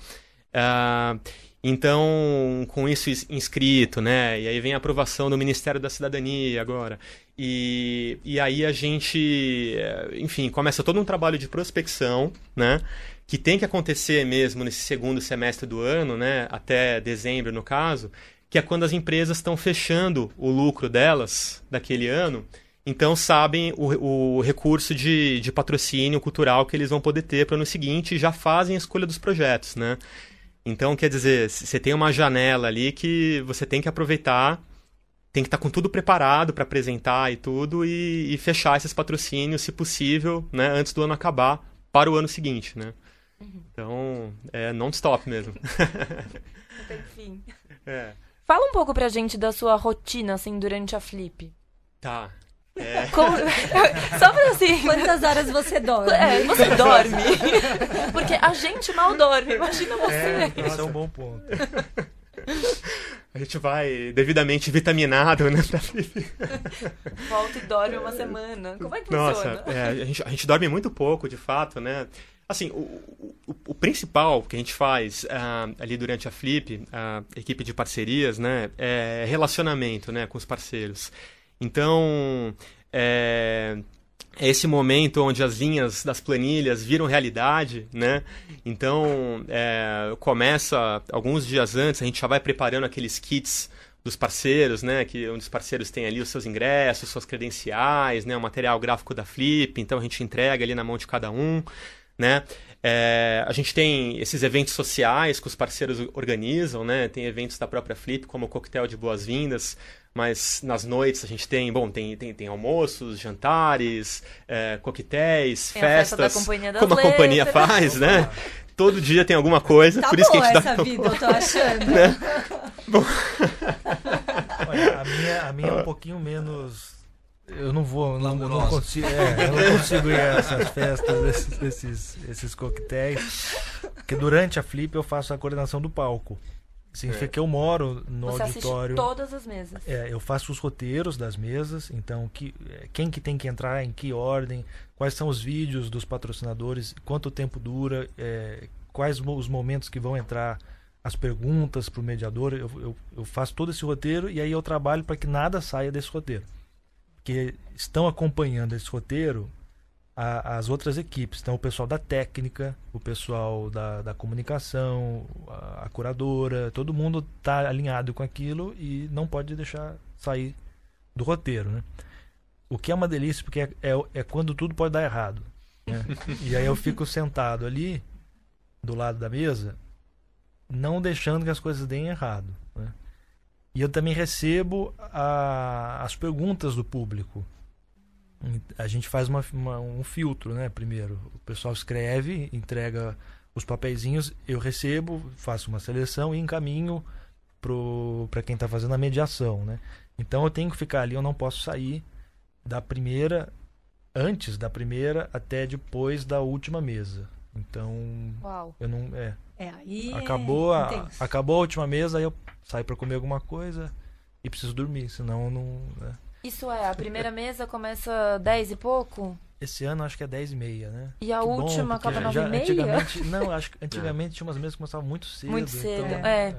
Ah, então, com isso is- inscrito, né, e aí vem a aprovação do Ministério da Cidadania agora. E, e aí a gente, eh, enfim, começa todo um trabalho de prospecção, né, que tem que acontecer mesmo nesse segundo semestre do ano, né, até dezembro no caso, que é quando as empresas estão fechando o lucro delas daquele ano então sabem o, o recurso de, de patrocínio cultural que eles vão poder ter para o ano seguinte e já fazem a escolha dos projetos, né? Então, quer dizer, você tem uma janela ali que você tem que aproveitar, tem que estar com tudo preparado para apresentar e tudo e, e fechar esses patrocínios, se possível, né, antes do ano acabar, para o ano seguinte, né? Então, é non-stop mesmo. Enfim. é. Fala um pouco pra gente da sua rotina, assim, durante a Flip. Tá. É. Como- Só pra assim. Quantas horas você dorme? É, você dorme. Porque a gente mal dorme, imagina você. Esse é um bom ponto. a gente vai devidamente vitaminado, né? Volta e dorme uma semana. Como é que Nossa, funciona? é, a, gente, a gente dorme muito pouco, de fato, né? Assim, o, o, o principal que a gente faz ah, ali durante a Flip, a equipe de parcerias, né? É relacionamento, né? Com os parceiros. Então, é, é esse momento onde as linhas das planilhas viram realidade, né? Então, é, começa alguns dias antes, a gente já vai preparando aqueles kits dos parceiros, né? Que onde os parceiros têm ali os seus ingressos, suas credenciais, né? O material gráfico da Flip, então a gente entrega ali na mão de cada um, né? É, a gente tem esses eventos sociais que os parceiros organizam, né? Tem eventos da própria Flip, como o coquetel de boas-vindas, mas nas noites a gente tem, bom, tem, tem, tem almoços, jantares, é, coquetéis, Tem a festa festas, da Companhia das como a companhia Letras. faz, né? Todo dia tem alguma coisa, Tá por isso que a gente dá essa vida, eu tô achando. Olha, a minha, a minha é um pouquinho menos. Eu não vou, não, eu não consigo, é, eu não consigo ir a essas festas, esses, esses, esses coquetéis. Porque durante a Flip eu faço a coordenação do palco. Significa É. que eu moro no Você assiste auditório. todas as mesas. É, eu faço os roteiros das mesas, então que, é, quem que tem que entrar, em que ordem, quais são os vídeos dos patrocinadores, quanto tempo dura, é, quais os momentos que vão entrar as perguntas para o mediador. Eu, eu, eu faço todo esse roteiro e aí eu trabalho para que nada saia desse roteiro. Porque estão acompanhando esse roteiro a- as outras equipes. Então, o pessoal da técnica, o pessoal da, da comunicação, a, a curadora, todo mundo está alinhado com aquilo e não pode deixar sair do roteiro, né? O que é uma delícia, porque é, é, é quando tudo pode dar errado. né? e aí eu fico sentado ali, do lado da mesa, não deixando que as coisas deem errado. E eu também recebo a- as perguntas do público. A gente faz uma- uma- um filtro, né? Primeiro, o pessoal escreve, entrega os papeizinhos, eu recebo, faço uma seleção e encaminho para quem está fazendo a mediação, né? Então eu tenho que ficar ali, eu não posso sair da primeira, antes da primeira até depois da última mesa. Então Uau. eu não, é, É, aí é acabou a, intenso. acabou a última mesa, aí eu saio para comer alguma coisa e preciso dormir, senão eu não. né? Isso é, a primeira mesa começa 10 e pouco? Esse ano acho que é 10 e meia, né? E a Que bom, última porque acaba 9 já e meia? Antigamente, não, acho que antigamente tinha umas mesas que começavam muito cedo. Muito cedo, então, é.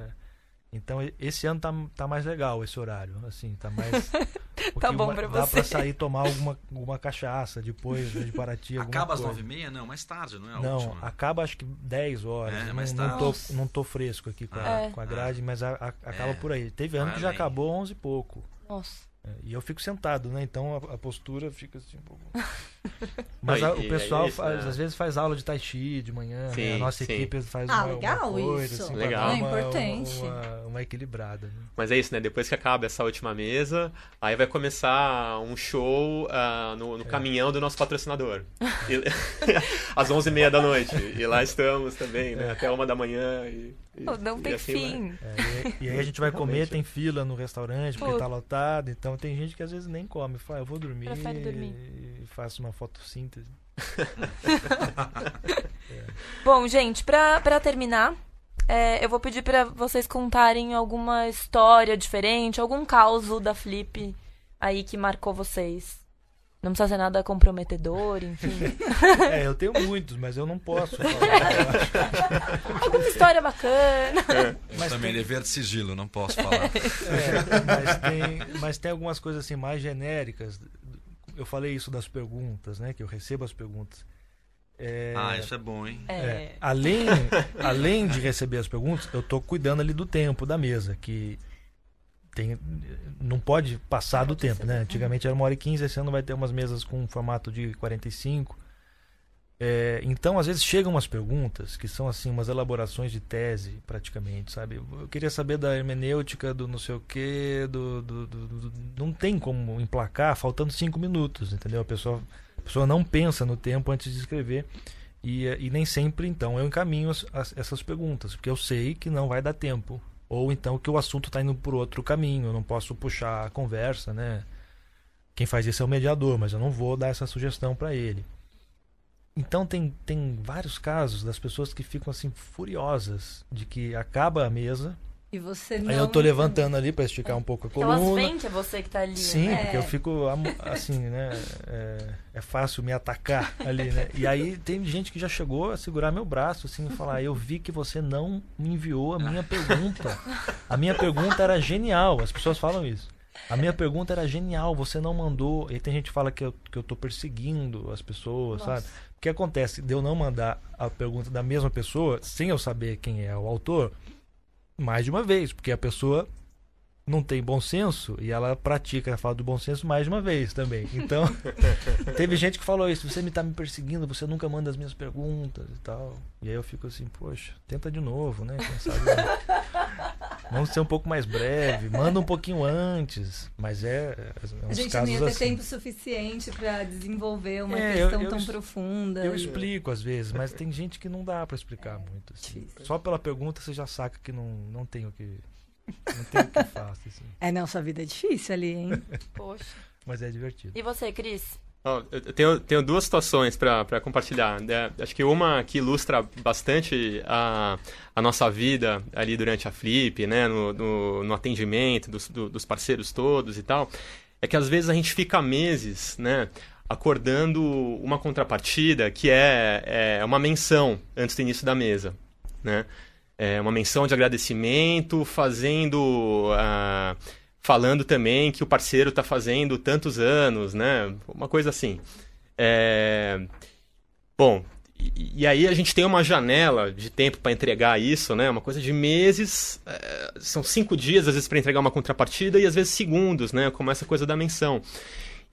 Então esse ano tá, tá mais legal esse horário, assim, tá mais. Tá bom ma- pra Dá você. pra sair tomar alguma, alguma cachaça depois de Paraty. Acaba às nove e meia? Não, mais tarde, não é a Não, última? acaba acho que 10 horas. É, mais não, não, tarde. tô, Nossa. não tô fresco aqui com a, É. com a grade, mas a- a- acaba É. por aí. Teve ano Vai que já além. acabou 11 e pouco. Nossa. É, E eu fico sentado, né? Então a, a postura fica assim um pouco. Mas a- o e pessoal é isso, faz- né? às vezes faz aula de tai chi de manhã, né? Sim, A nossa sim. equipe faz Ah, uma, legal uma coisa, isso. assim, Legal. É uma, importante. Uma, uma equilibrada. Né? Mas é isso, né? Depois que acaba essa última mesa, aí vai começar um show ah, no, no É. caminhão do nosso patrocinador. E- às 11h30 da noite. E lá estamos também, né? Até uma da manhã. E, e- não e tem assim vai. fim. É, e, e aí a gente vai comer, tem fila no restaurante porque Putz. tá lotado. Então tem gente que às vezes nem come. Fala, eu vou dormir, Prefere dormir. e faço uma fotossíntese. Bom, gente, pra, pra terminar, é, eu vou pedir pra vocês contarem alguma história diferente, algum caos da Flip aí que marcou vocês. Não precisa ser nada comprometedor, enfim. É, eu tenho muitos, mas eu não posso falar. alguma história bacana. Mas Também tem- dever de sigilo, não posso falar. É, mas, tem, mas tem algumas coisas assim mais genéricas. Eu falei isso das perguntas, né? Que eu recebo as perguntas. É, Ah, isso é bom, hein? É. é, além, além de receber as perguntas, eu tô cuidando ali do tempo da mesa, que tem, não pode passar do tempo, né? Antigamente era uma hora e quinze, esse ano vai ter umas mesas com um formato de 45. É, então, às vezes chegam umas perguntas que são assim umas elaborações de tese, praticamente, sabe? Eu queria saber da hermenêutica do não sei o quê, do, do, do- do- não tem como emplacar faltando cinco minutos, entendeu? A pessoa, a pessoa não pensa no tempo antes de escrever e, e nem sempre então eu encaminho as- as- essas perguntas, porque eu sei que não vai dar tempo ou então que o assunto está indo por outro caminho, eu não posso puxar a conversa, né? Quem faz isso é o mediador, mas eu não vou dar essa sugestão para ele. Então tem, tem vários casos das pessoas que ficam assim furiosas de que acaba a mesa E você não Aí eu tô levantando ali pra esticar um pouco a Elas coluna. veem que é você que tá ali. Sim, né? porque eu fico assim, né? É, é fácil me atacar ali, né? E aí tem gente que já chegou a segurar meu braço, assim, e falar: Eu vi que você não me enviou a minha pergunta. A minha pergunta era genial. As pessoas falam isso. A minha pergunta era genial, você não mandou. E aí tem gente que fala que eu, que eu tô perseguindo as pessoas, Nossa. sabe? Que acontece? De eu não mandar a pergunta da mesma pessoa, sem eu saber quem é o autor, mais de uma vez, porque a pessoa não tem bom senso e ela pratica a fala do bom senso mais de uma vez também. Então, teve gente que falou isso, você me tá me perseguindo, você nunca manda as minhas perguntas e tal. E aí eu fico assim, poxa, tenta de novo, né? Quem sabe. Vamos ser um pouco mais breve, manda um pouquinho antes, mas é, é A uns gente não ia ter assim. tempo suficiente pra desenvolver uma É, eu- questão eu tão es- profunda. Eu explico às vezes, mas tem gente que não dá pra explicar muito. Assim. difícil. Só pela pergunta você já saca que não, não tem o que. Não tem o que assim. É, não, sua vida é difícil ali, hein? Poxa. Mas é divertido. E você, Cris? Eu eu tenho, tenho duas situações para compartilhar. né? Acho que uma que ilustra bastante a, a nossa vida ali durante a Flip, né? no, no, no atendimento dos, do- dos parceiros todos e tal, é que às vezes a gente fica meses né? acordando uma contrapartida que é, é uma menção antes do início da mesa. Né? É uma menção de agradecimento, fazendo. ah, falando também que o parceiro está fazendo tantos anos, né? Uma coisa assim. É, Bom, e, e aí a gente tem uma janela de tempo para entregar isso, né? Uma coisa de meses, é, são cinco dias às vezes para entregar uma contrapartida e às vezes segundos, né? Como essa coisa da menção.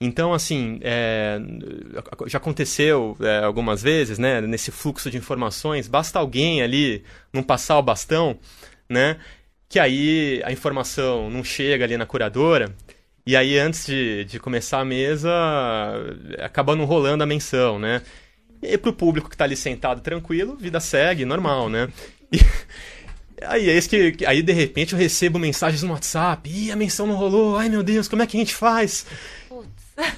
Então, assim, é, já aconteceu é, algumas vezes, né? Nesse fluxo de informações, basta alguém ali não passar o bastão, né? Que aí a informação não chega ali na curadora. E aí, antes de, de começar a mesa, acaba não rolando a menção, né? E pro público que tá ali sentado tranquilo, vida segue, normal, né? E, aí, é isso que- aí, de repente, eu recebo mensagens no WhatsApp. Ih, a menção não rolou. Ai, meu Deus, como é que a gente faz?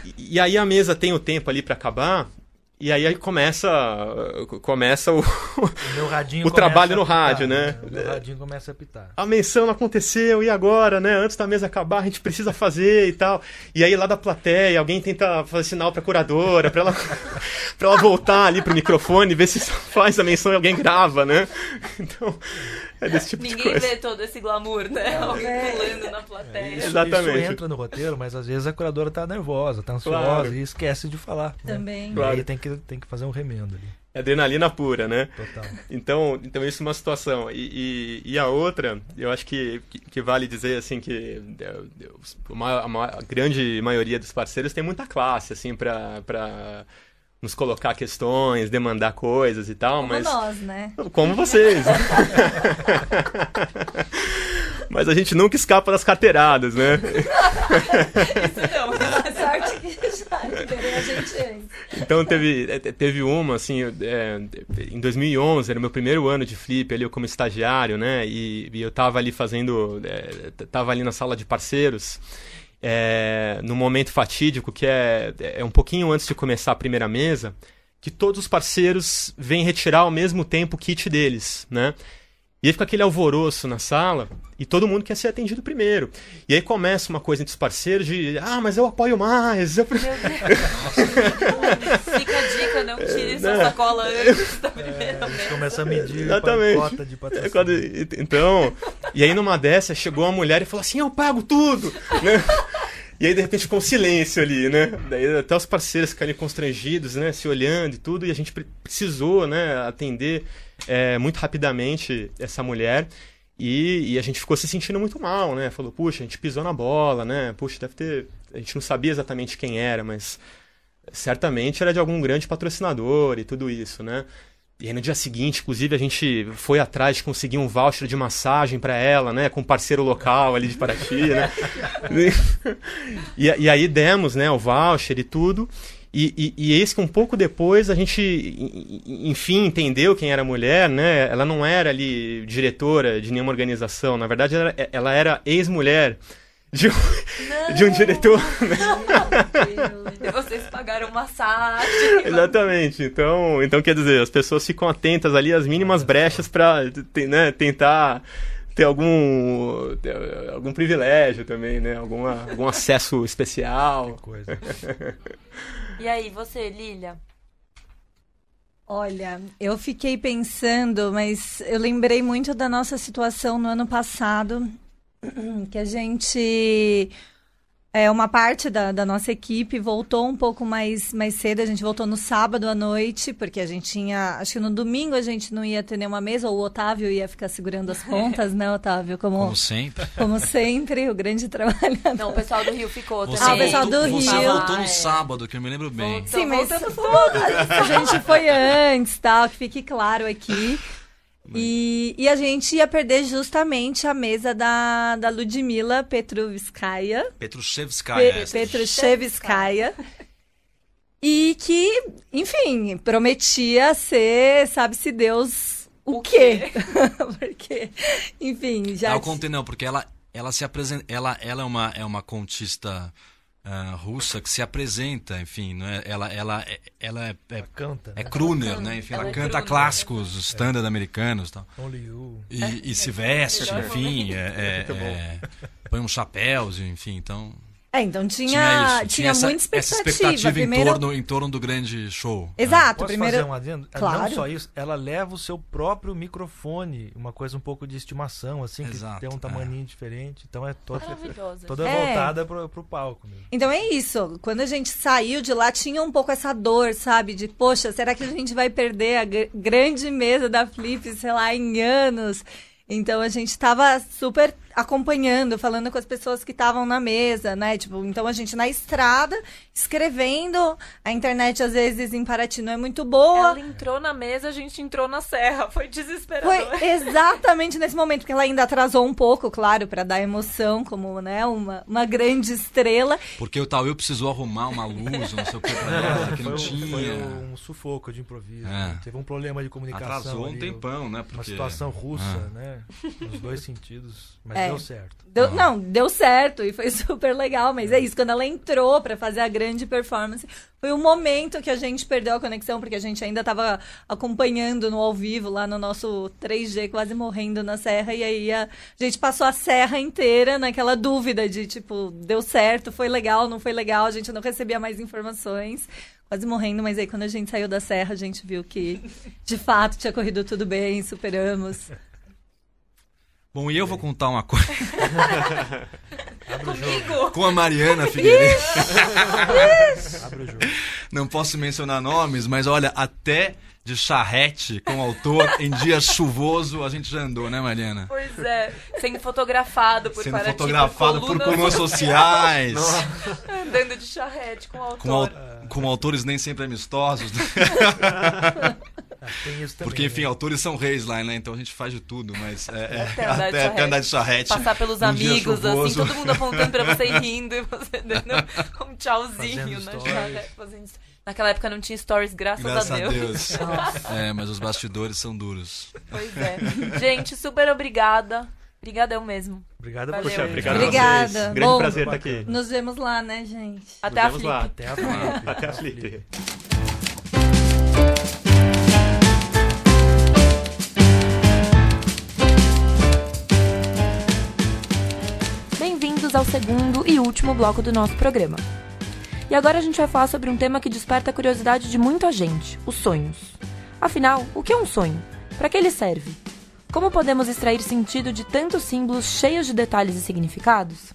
E, e aí a mesa tem o tempo ali pra acabar. E aí, aí começa, começa o, O O trabalho no rádio, né? O meu radinho começa a apitar. a menção não aconteceu, e agora, né? Antes da mesa acabar, a gente precisa fazer e tal. E aí lá da plateia, alguém tenta fazer sinal pra curadora, pra ela, pra ela voltar ali pro microfone, ver se faz a menção e alguém grava, né? Então, é desse tipo de Ninguém coisa. vê todo esse glamour, né? Alguém É. pulando na plateia. Isso, Exatamente. isso entra no roteiro, mas às vezes a curadora tá nervosa, tá ansiosa Claro. e esquece de falar. né? Também. E Claro. aí tem que, tem que fazer um remendo ali. É adrenalina pura, né? Total. Então, então isso é uma situação. E, e, e a outra, eu acho que, que, que vale dizer assim que é, uma- a, grande maioria dos parceiros tem muita classe assim para para nos colocar questões, demandar coisas e tal, Como mas nós, né? como vocês. mas a gente nunca escapa das carteiradas, né? Isso não. A sorte que já liberei a gente antes. Então teve, eh, teve uma, assim, é, em 2011, era meu primeiro ano de flip ali, eu como estagiário, né? E, e eu tava ali fazendo, é, tava ali na sala de parceiros, é, no momento fatídico, que é, é um pouquinho antes de começar a primeira mesa, que todos os parceiros vêm retirar ao mesmo tempo o kit deles, né? E aí fica aquele alvoroço na sala e todo mundo quer ser atendido primeiro. E aí começa uma coisa entre os parceiros de, ah, mas eu apoio mais, eu. Meu Deus. A né? sacola antes da primeira A gente mesa. começa a medir Exatamente. a cota de É patrocínio. quando- então, e aí numa dessas chegou uma mulher e falou assim: Eu pago tudo! né? E aí de repente ficou um silêncio ali, né? Daí até os parceiros ficaram constrangidos, né? Se olhando e tudo, e a gente pre- precisou, né? Atender é, muito rapidamente essa mulher. E, e a gente ficou se sentindo muito mal, né? Falou, puxa, a gente pisou na bola, né? Puxa, deve ter. A gente não sabia exatamente quem era, mas certamente era de algum grande patrocinador e tudo isso, né? E aí no dia seguinte, inclusive, a gente foi atrás de conseguir um voucher de massagem para ela, né? Com um parceiro local ali de Paraty, né? e, e aí demos, né? O voucher e tudo. E, e, e eis que um pouco depois a gente, en- en- enfim, entendeu quem era a mulher, né? Ela não era ali diretora de nenhuma organização. Na verdade, ela, ela era ex-mulher de, um- de um diretor. E vocês pagaram massagem. Exatamente. Então, então, quer dizer, as pessoas ficam atentas ali às mínimas brechas para né, tentar ter algum, ter algum privilégio também, né? Alguma, algum acesso especial. Coisa. E aí, você, Lilia? Olha, eu fiquei pensando, mas eu lembrei muito da nossa situação no ano passado, que a gente é, uma parte da, da nossa equipe voltou um pouco mais, mais cedo. A gente voltou no sábado à noite, porque a gente tinha. Acho que no domingo a gente não ia ter nenhuma mesa, ou o Otávio ia ficar segurando as pontas, né, Otávio? Como, Como sempre. como sempre, o grande trabalhador. Não, o pessoal do Rio ficou Você Ah, o também. pessoal do Você Rio. voltou Ah, no é. sábado, que eu me lembro bem. Voltou. Sim, mas voltando a gente foi antes, tal, que fique claro aqui. E, e a gente ia perder justamente a mesa da, da Ludmila Petrovskaya. Petrushevskaya. Pe Petrushevskaya. E que, enfim, prometia ser, sabe-se Deus, o, O quê? Porque, enfim, já. Ah, eu contei, não, porque ela, ela se apresenta. Ela, ela é, uma, é uma contista ah, russa que se apresenta, enfim, não é? ela, ela, é- ela é, é, Ela canta. é né? crooner, né? Enfim, ela, Ela é canta crooner. clássicos, standard americanos e tal. Only You. E, e se veste, enfim, é, é, Muito bom. é, põe uns chapéus, enfim, então. É, então Tinha, tinha, isso, tinha, essa, muita essa expectativa. expectativa Primeiro... em, torno, em torno do grande show. Exato, Posso primeiro. fazer um adendo? Claro. Não só isso, ela leva o seu próprio microfone, uma coisa um pouco de estimação, assim, Exato, que tem um é. tamaninho diferente. Então é toda, toda É. voltada pro, pro palco mesmo. Então é isso. Quando a gente saiu de lá, tinha um pouco essa dor, sabe? De, poxa, será que a gente vai perder a gr- grande mesa da Flip, sei lá, em anos? Então a gente estava super acompanhando, falando com as pessoas que estavam na mesa, né? Tipo, então a gente na estrada, escrevendo. A internet, às vezes, em Paraty não é muito boa. Ela entrou na mesa, a gente entrou na serra. Foi desesperador. Foi exatamente nesse momento, porque ela ainda atrasou um pouco, claro, para dar emoção, como né, uma, uma grande estrela. Porque o Tauil precisou arrumar uma luz, não sei o que pra ela, que não um, tinha. foi um sufoco de improviso. É. né? Teve um problema de comunicação. Atrasou um ali, tempão, né? Uma Porque... situação russa, Ah. né? Nos dois sentidos. Mas É. deu certo. Deu- Ah. Não, deu certo e foi super legal, mas é isso. Quando ela entrou pra fazer a grande performance, foi um momento que a gente perdeu a conexão, porque a gente ainda tava acompanhando no ao vivo, lá no nosso 3G, quase morrendo na serra, e aí a gente passou a serra inteira naquela dúvida de tipo, deu certo, foi legal, não foi legal, a gente não recebia mais informações. Quase morrendo, mas aí quando a gente saiu da serra, a gente viu que de fato tinha corrido tudo bem, superamos. Bom, e eu vou contar uma coisa. Comigo? com a Mariana Figueiredo. Abre o jogo. Não posso mencionar nomes, mas olha, até de charrete com o autor em dia chuvoso a gente já andou, né, Mariana? Pois é. Sendo fotografado por Sendo Paraty, fotografado por colunas- sociais, Andando de charrete com o autor. com, au- com autores nem sempre amistosos. né? Tem isso também. Porque, enfim, né? autores são reis lá, né? Então a gente faz de tudo, mas é, é, Até andar de até, andar de charrete. Passar pelos dia amigos, assim, todo mundo apontando pra você e rindo, e você dando um tchauzinho Fazendo na stories. charrete. Fazendo... Naquela época não tinha stories, graças, Graças a Deus. É, mas os bastidores são duros. Pois é. Gente, super obrigada. Obrigadão mesmo. Obrigado a Valeu. você. Poxa, obrigado Obrigada. a vocês. Grande Bom. prazer estar aqui. Nos vemos lá, né, gente? Até Nos a vemos Flip. lá. Até a Flip. Até a Flip. Ao segundo e último bloco do nosso programa. E agora a gente vai falar sobre um tema que desperta a curiosidade de muita gente: os sonhos. Afinal, o que é um sonho? Para que ele serve? Como podemos extrair sentido de tantos símbolos cheios de detalhes e significados?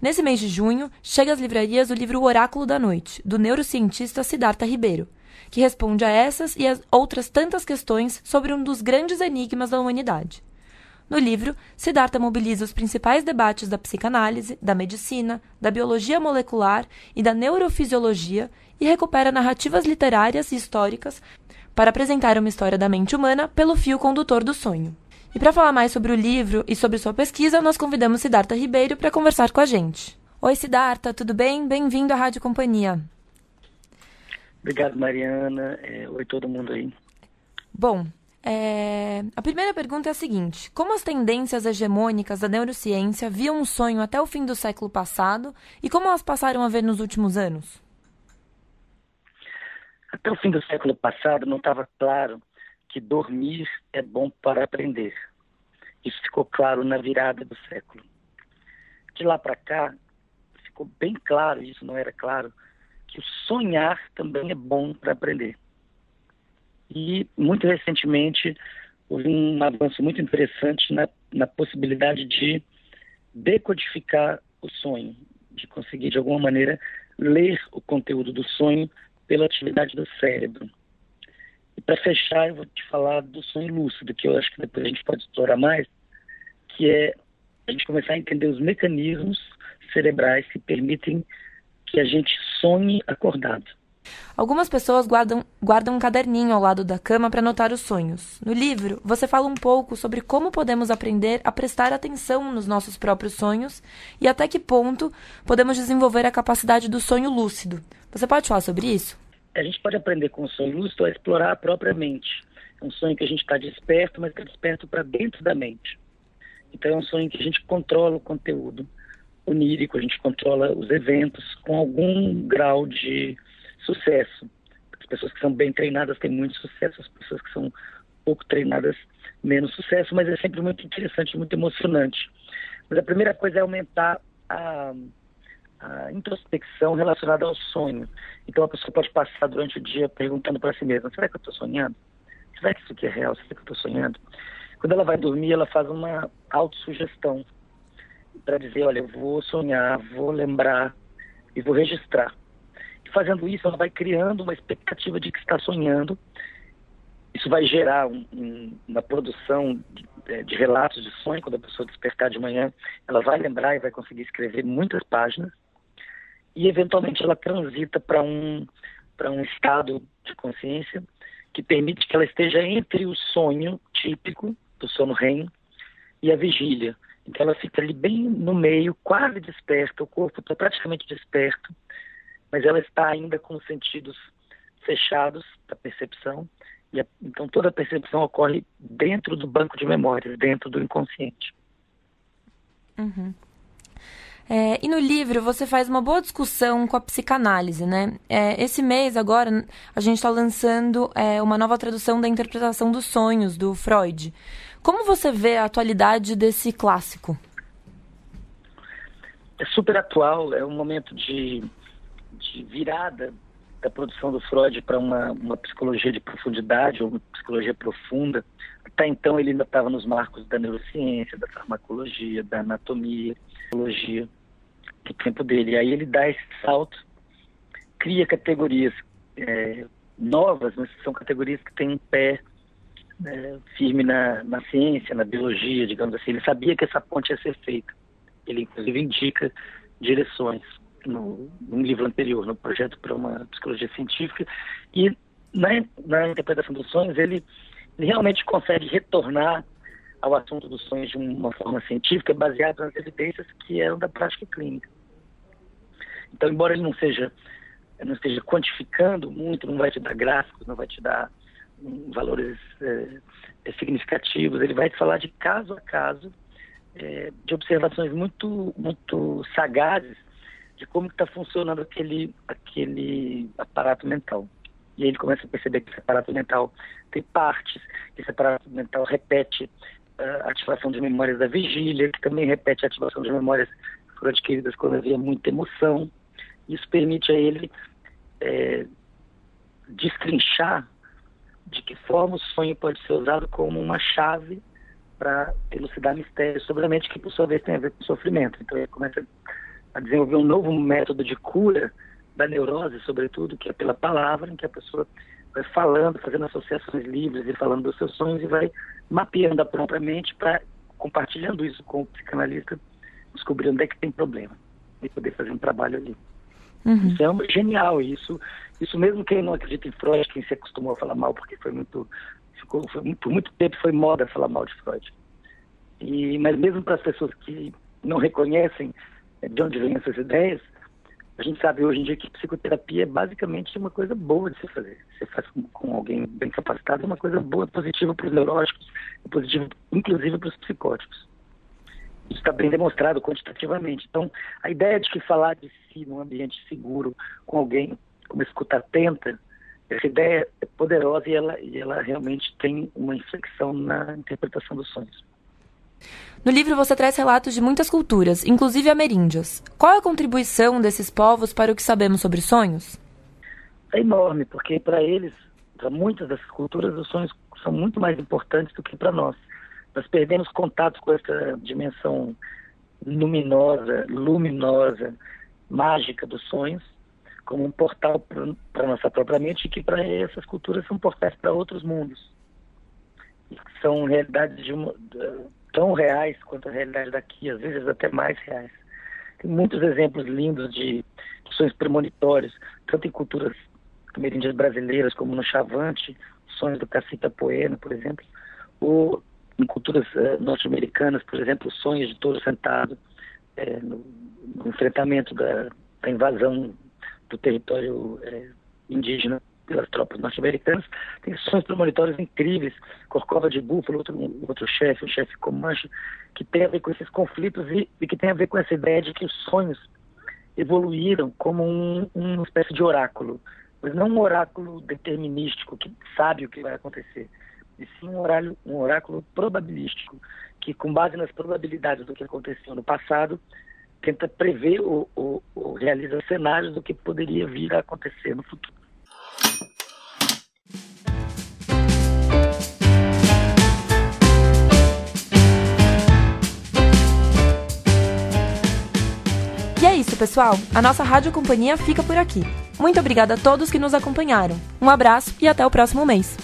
Nesse mês de junho, chega às livrarias o livro O Oráculo da Noite, do neurocientista Siddhartha Ribeiro, que responde a essas e as outras tantas questões sobre um dos grandes enigmas da humanidade. No livro, Siddhartha mobiliza os principais debates da psicanálise, da medicina, da biologia molecular e da neurofisiologia e recupera narrativas literárias e históricas para apresentar uma história da mente humana pelo fio condutor do sonho. E para falar mais sobre o livro e sobre sua pesquisa, nós convidamos Siddhartha Ribeiro para conversar com a gente. Oi, Siddhartha, tudo bem? Bem-vindo à Rádio Companhia. Obrigado, Mariana. É, oi, todo mundo aí. Bom, é, a primeira pergunta é a seguinte: como as tendências hegemônicas da neurociência viam um sonho até o fim do século passado e como elas passaram a ver nos últimos anos? Até o fim do século passado não estava claro que dormir é bom para aprender. Isso ficou claro na virada do século. De lá para cá, ficou bem claro, isso não era claro, que o sonhar também é bom para aprender. E, muito recentemente, houve um avanço muito interessante na, na possibilidade de decodificar o sonho, de conseguir, de alguma maneira, ler o conteúdo do sonho pela atividade do cérebro. E para fechar, eu vou te falar do sonho lúcido, que eu acho que depois a gente pode explorar mais, que é a gente começar a entender os mecanismos cerebrais que permitem que a gente sonhe acordado. Algumas pessoas guardam, guardam um caderninho ao lado da cama para anotar os sonhos. No livro, você fala um pouco sobre como podemos aprender a prestar atenção nos nossos próprios sonhos e até que ponto podemos desenvolver a capacidade do sonho lúcido. Você pode falar sobre isso? A gente pode aprender com o sonho lúcido a explorar a própria mente. É um sonho que a gente está desperto, mas está desperto para dentro da mente. Então é um sonho que a gente controla o conteúdo onírico, a gente controla os eventos com algum grau de sucesso. As pessoas que são bem treinadas têm muito sucesso, as pessoas que são pouco treinadas menos sucesso, mas é sempre muito interessante, muito emocionante. Mas a primeira coisa é aumentar a, a introspecção relacionada ao sonho. Então a pessoa pode passar durante o dia perguntando para si mesma: será que eu estou sonhando? Será que isso aqui é real? Será que eu estou sonhando? Quando ela vai dormir, ela faz uma autossugestão para dizer: olha, eu vou sonhar, vou lembrar e vou registrar fazendo isso, ela vai criando uma expectativa de que está sonhando. Isso vai gerar um, um, uma produção de, é, de, relatos de sonho. Quando a pessoa despertar de manhã, ela vai lembrar e vai conseguir escrever muitas páginas. E, eventualmente, ela transita para um, um estado de consciência que permite que ela esteja entre o sonho típico do sono REM e a vigília. Então, ela fica ali bem no meio, quase desperta, o corpo está praticamente desperto mas ela está ainda com os sentidos fechados da percepção, e a, então toda a percepção ocorre dentro do banco de memórias, dentro do inconsciente. Uhum. É, e no livro você faz uma boa discussão com a psicanálise, né? É, esse mês agora a gente está lançando é, uma nova tradução da interpretação dos sonhos do Freud. Como você vê a atualidade desse clássico? É super atual, é um momento de de virada da produção do Freud para uma, uma psicologia de profundidade, ou uma psicologia profunda. Até então ele ainda estava nos marcos da neurociência, da farmacologia, da anatomia, psicologia do tempo dele. E aí ele dá esse salto, cria categorias é, novas, mas são categorias que têm um pé é, firme na, na ciência, na biologia, digamos assim. Ele sabia que essa ponte ia ser feita. Ele, inclusive, indica direções no, no livro anterior, no projeto para uma psicologia científica, e na, na interpretação dos sonhos ele, realmente consegue retornar ao assunto dos sonhos de uma forma científica, baseada nas evidências que eram da prática clínica. Então, embora ele não seja não esteja quantificando muito, não vai te dar gráficos, não vai te dar um, valores é, significativos, ele vai te falar de caso a caso, é, de observações muito muito sagazes de como está funcionando aquele, aquele aparato mental. E aí ele começa a perceber que esse aparato mental tem partes, que esse aparato mental repete uh, a ativação de memórias da vigília, que também repete a ativação de memórias que foram adquiridas quando havia muita emoção. Isso permite a ele é, destrinchar de que forma o sonho pode ser usado como uma chave para elucidar mistérios sobre a mente que, por sua vez, tem a ver com sofrimento. Então ele começa a desenvolver um novo método de cura da neurose, sobretudo, que é pela palavra, em que a pessoa vai falando, fazendo associações livres e falando dos seus sonhos e vai mapeando a própria mente para, compartilhando isso com o psicanalista, descobrir onde é que tem problema e poder fazer um trabalho ali. Uhum. Isso é genial, isso, isso mesmo quem não acredita em Freud, quem se acostumou a falar mal, porque foi muito, ficou, foi, por muito tempo foi moda falar mal de Freud. E, mas mesmo para as pessoas que não reconhecem de onde vêm essas ideias, a gente sabe hoje em dia que psicoterapia é basicamente uma coisa boa de se fazer. Você faz com, com alguém bem capacitado, é uma coisa boa, positiva para os neuróticos, é positiva inclusive para os psicóticos. Isso está bem demonstrado quantitativamente. Então, a ideia de que falar de si num ambiente seguro com alguém, com uma escuta atenta, essa ideia é poderosa e ela, e ela realmente tem uma inflexão na interpretação dos sonhos. No livro você traz relatos de muitas culturas, inclusive ameríndias. Qual é a contribuição desses povos para o que sabemos sobre sonhos? É enorme, porque para eles, para muitas dessas culturas, os sonhos são muito mais importantes do que para nós. Nós perdemos contato com essa dimensão luminosa, luminosa, mágica dos sonhos, como um portal para nossa própria mente, que para essas culturas são portais para outros mundos. São realidades de uma, tão reais quanto a realidade daqui, às vezes até mais reais. Tem muitos exemplos lindos de, sonhos premonitórios, tanto em culturas ameríndias brasileiras, como no Chavante, sonhos do Cacita Poena, por exemplo, ou em culturas uh, norte-americanas, por exemplo, sonhos de touro sentado, é, no, no, enfrentamento da, da, invasão do território é, indígena pelas tropas norte-americanas, tem sonhos premonitórios incríveis, Corcova de Búfalo, outro, outro chefe, um chefe Comanche, que tem a ver com esses conflitos e, e, que tem a ver com essa ideia de que os sonhos evoluíram como um, uma espécie de oráculo, mas não um oráculo determinístico que sabe o que vai acontecer, e sim um um oráculo probabilístico, que com base nas probabilidades do que aconteceu no passado, tenta prever ou, ou, ou realiza cenários do que poderia vir a acontecer no futuro. Pessoal. A nossa Rádio Companhia fica por aqui. Muito obrigada a todos que nos acompanharam. Um abraço e até o próximo mês.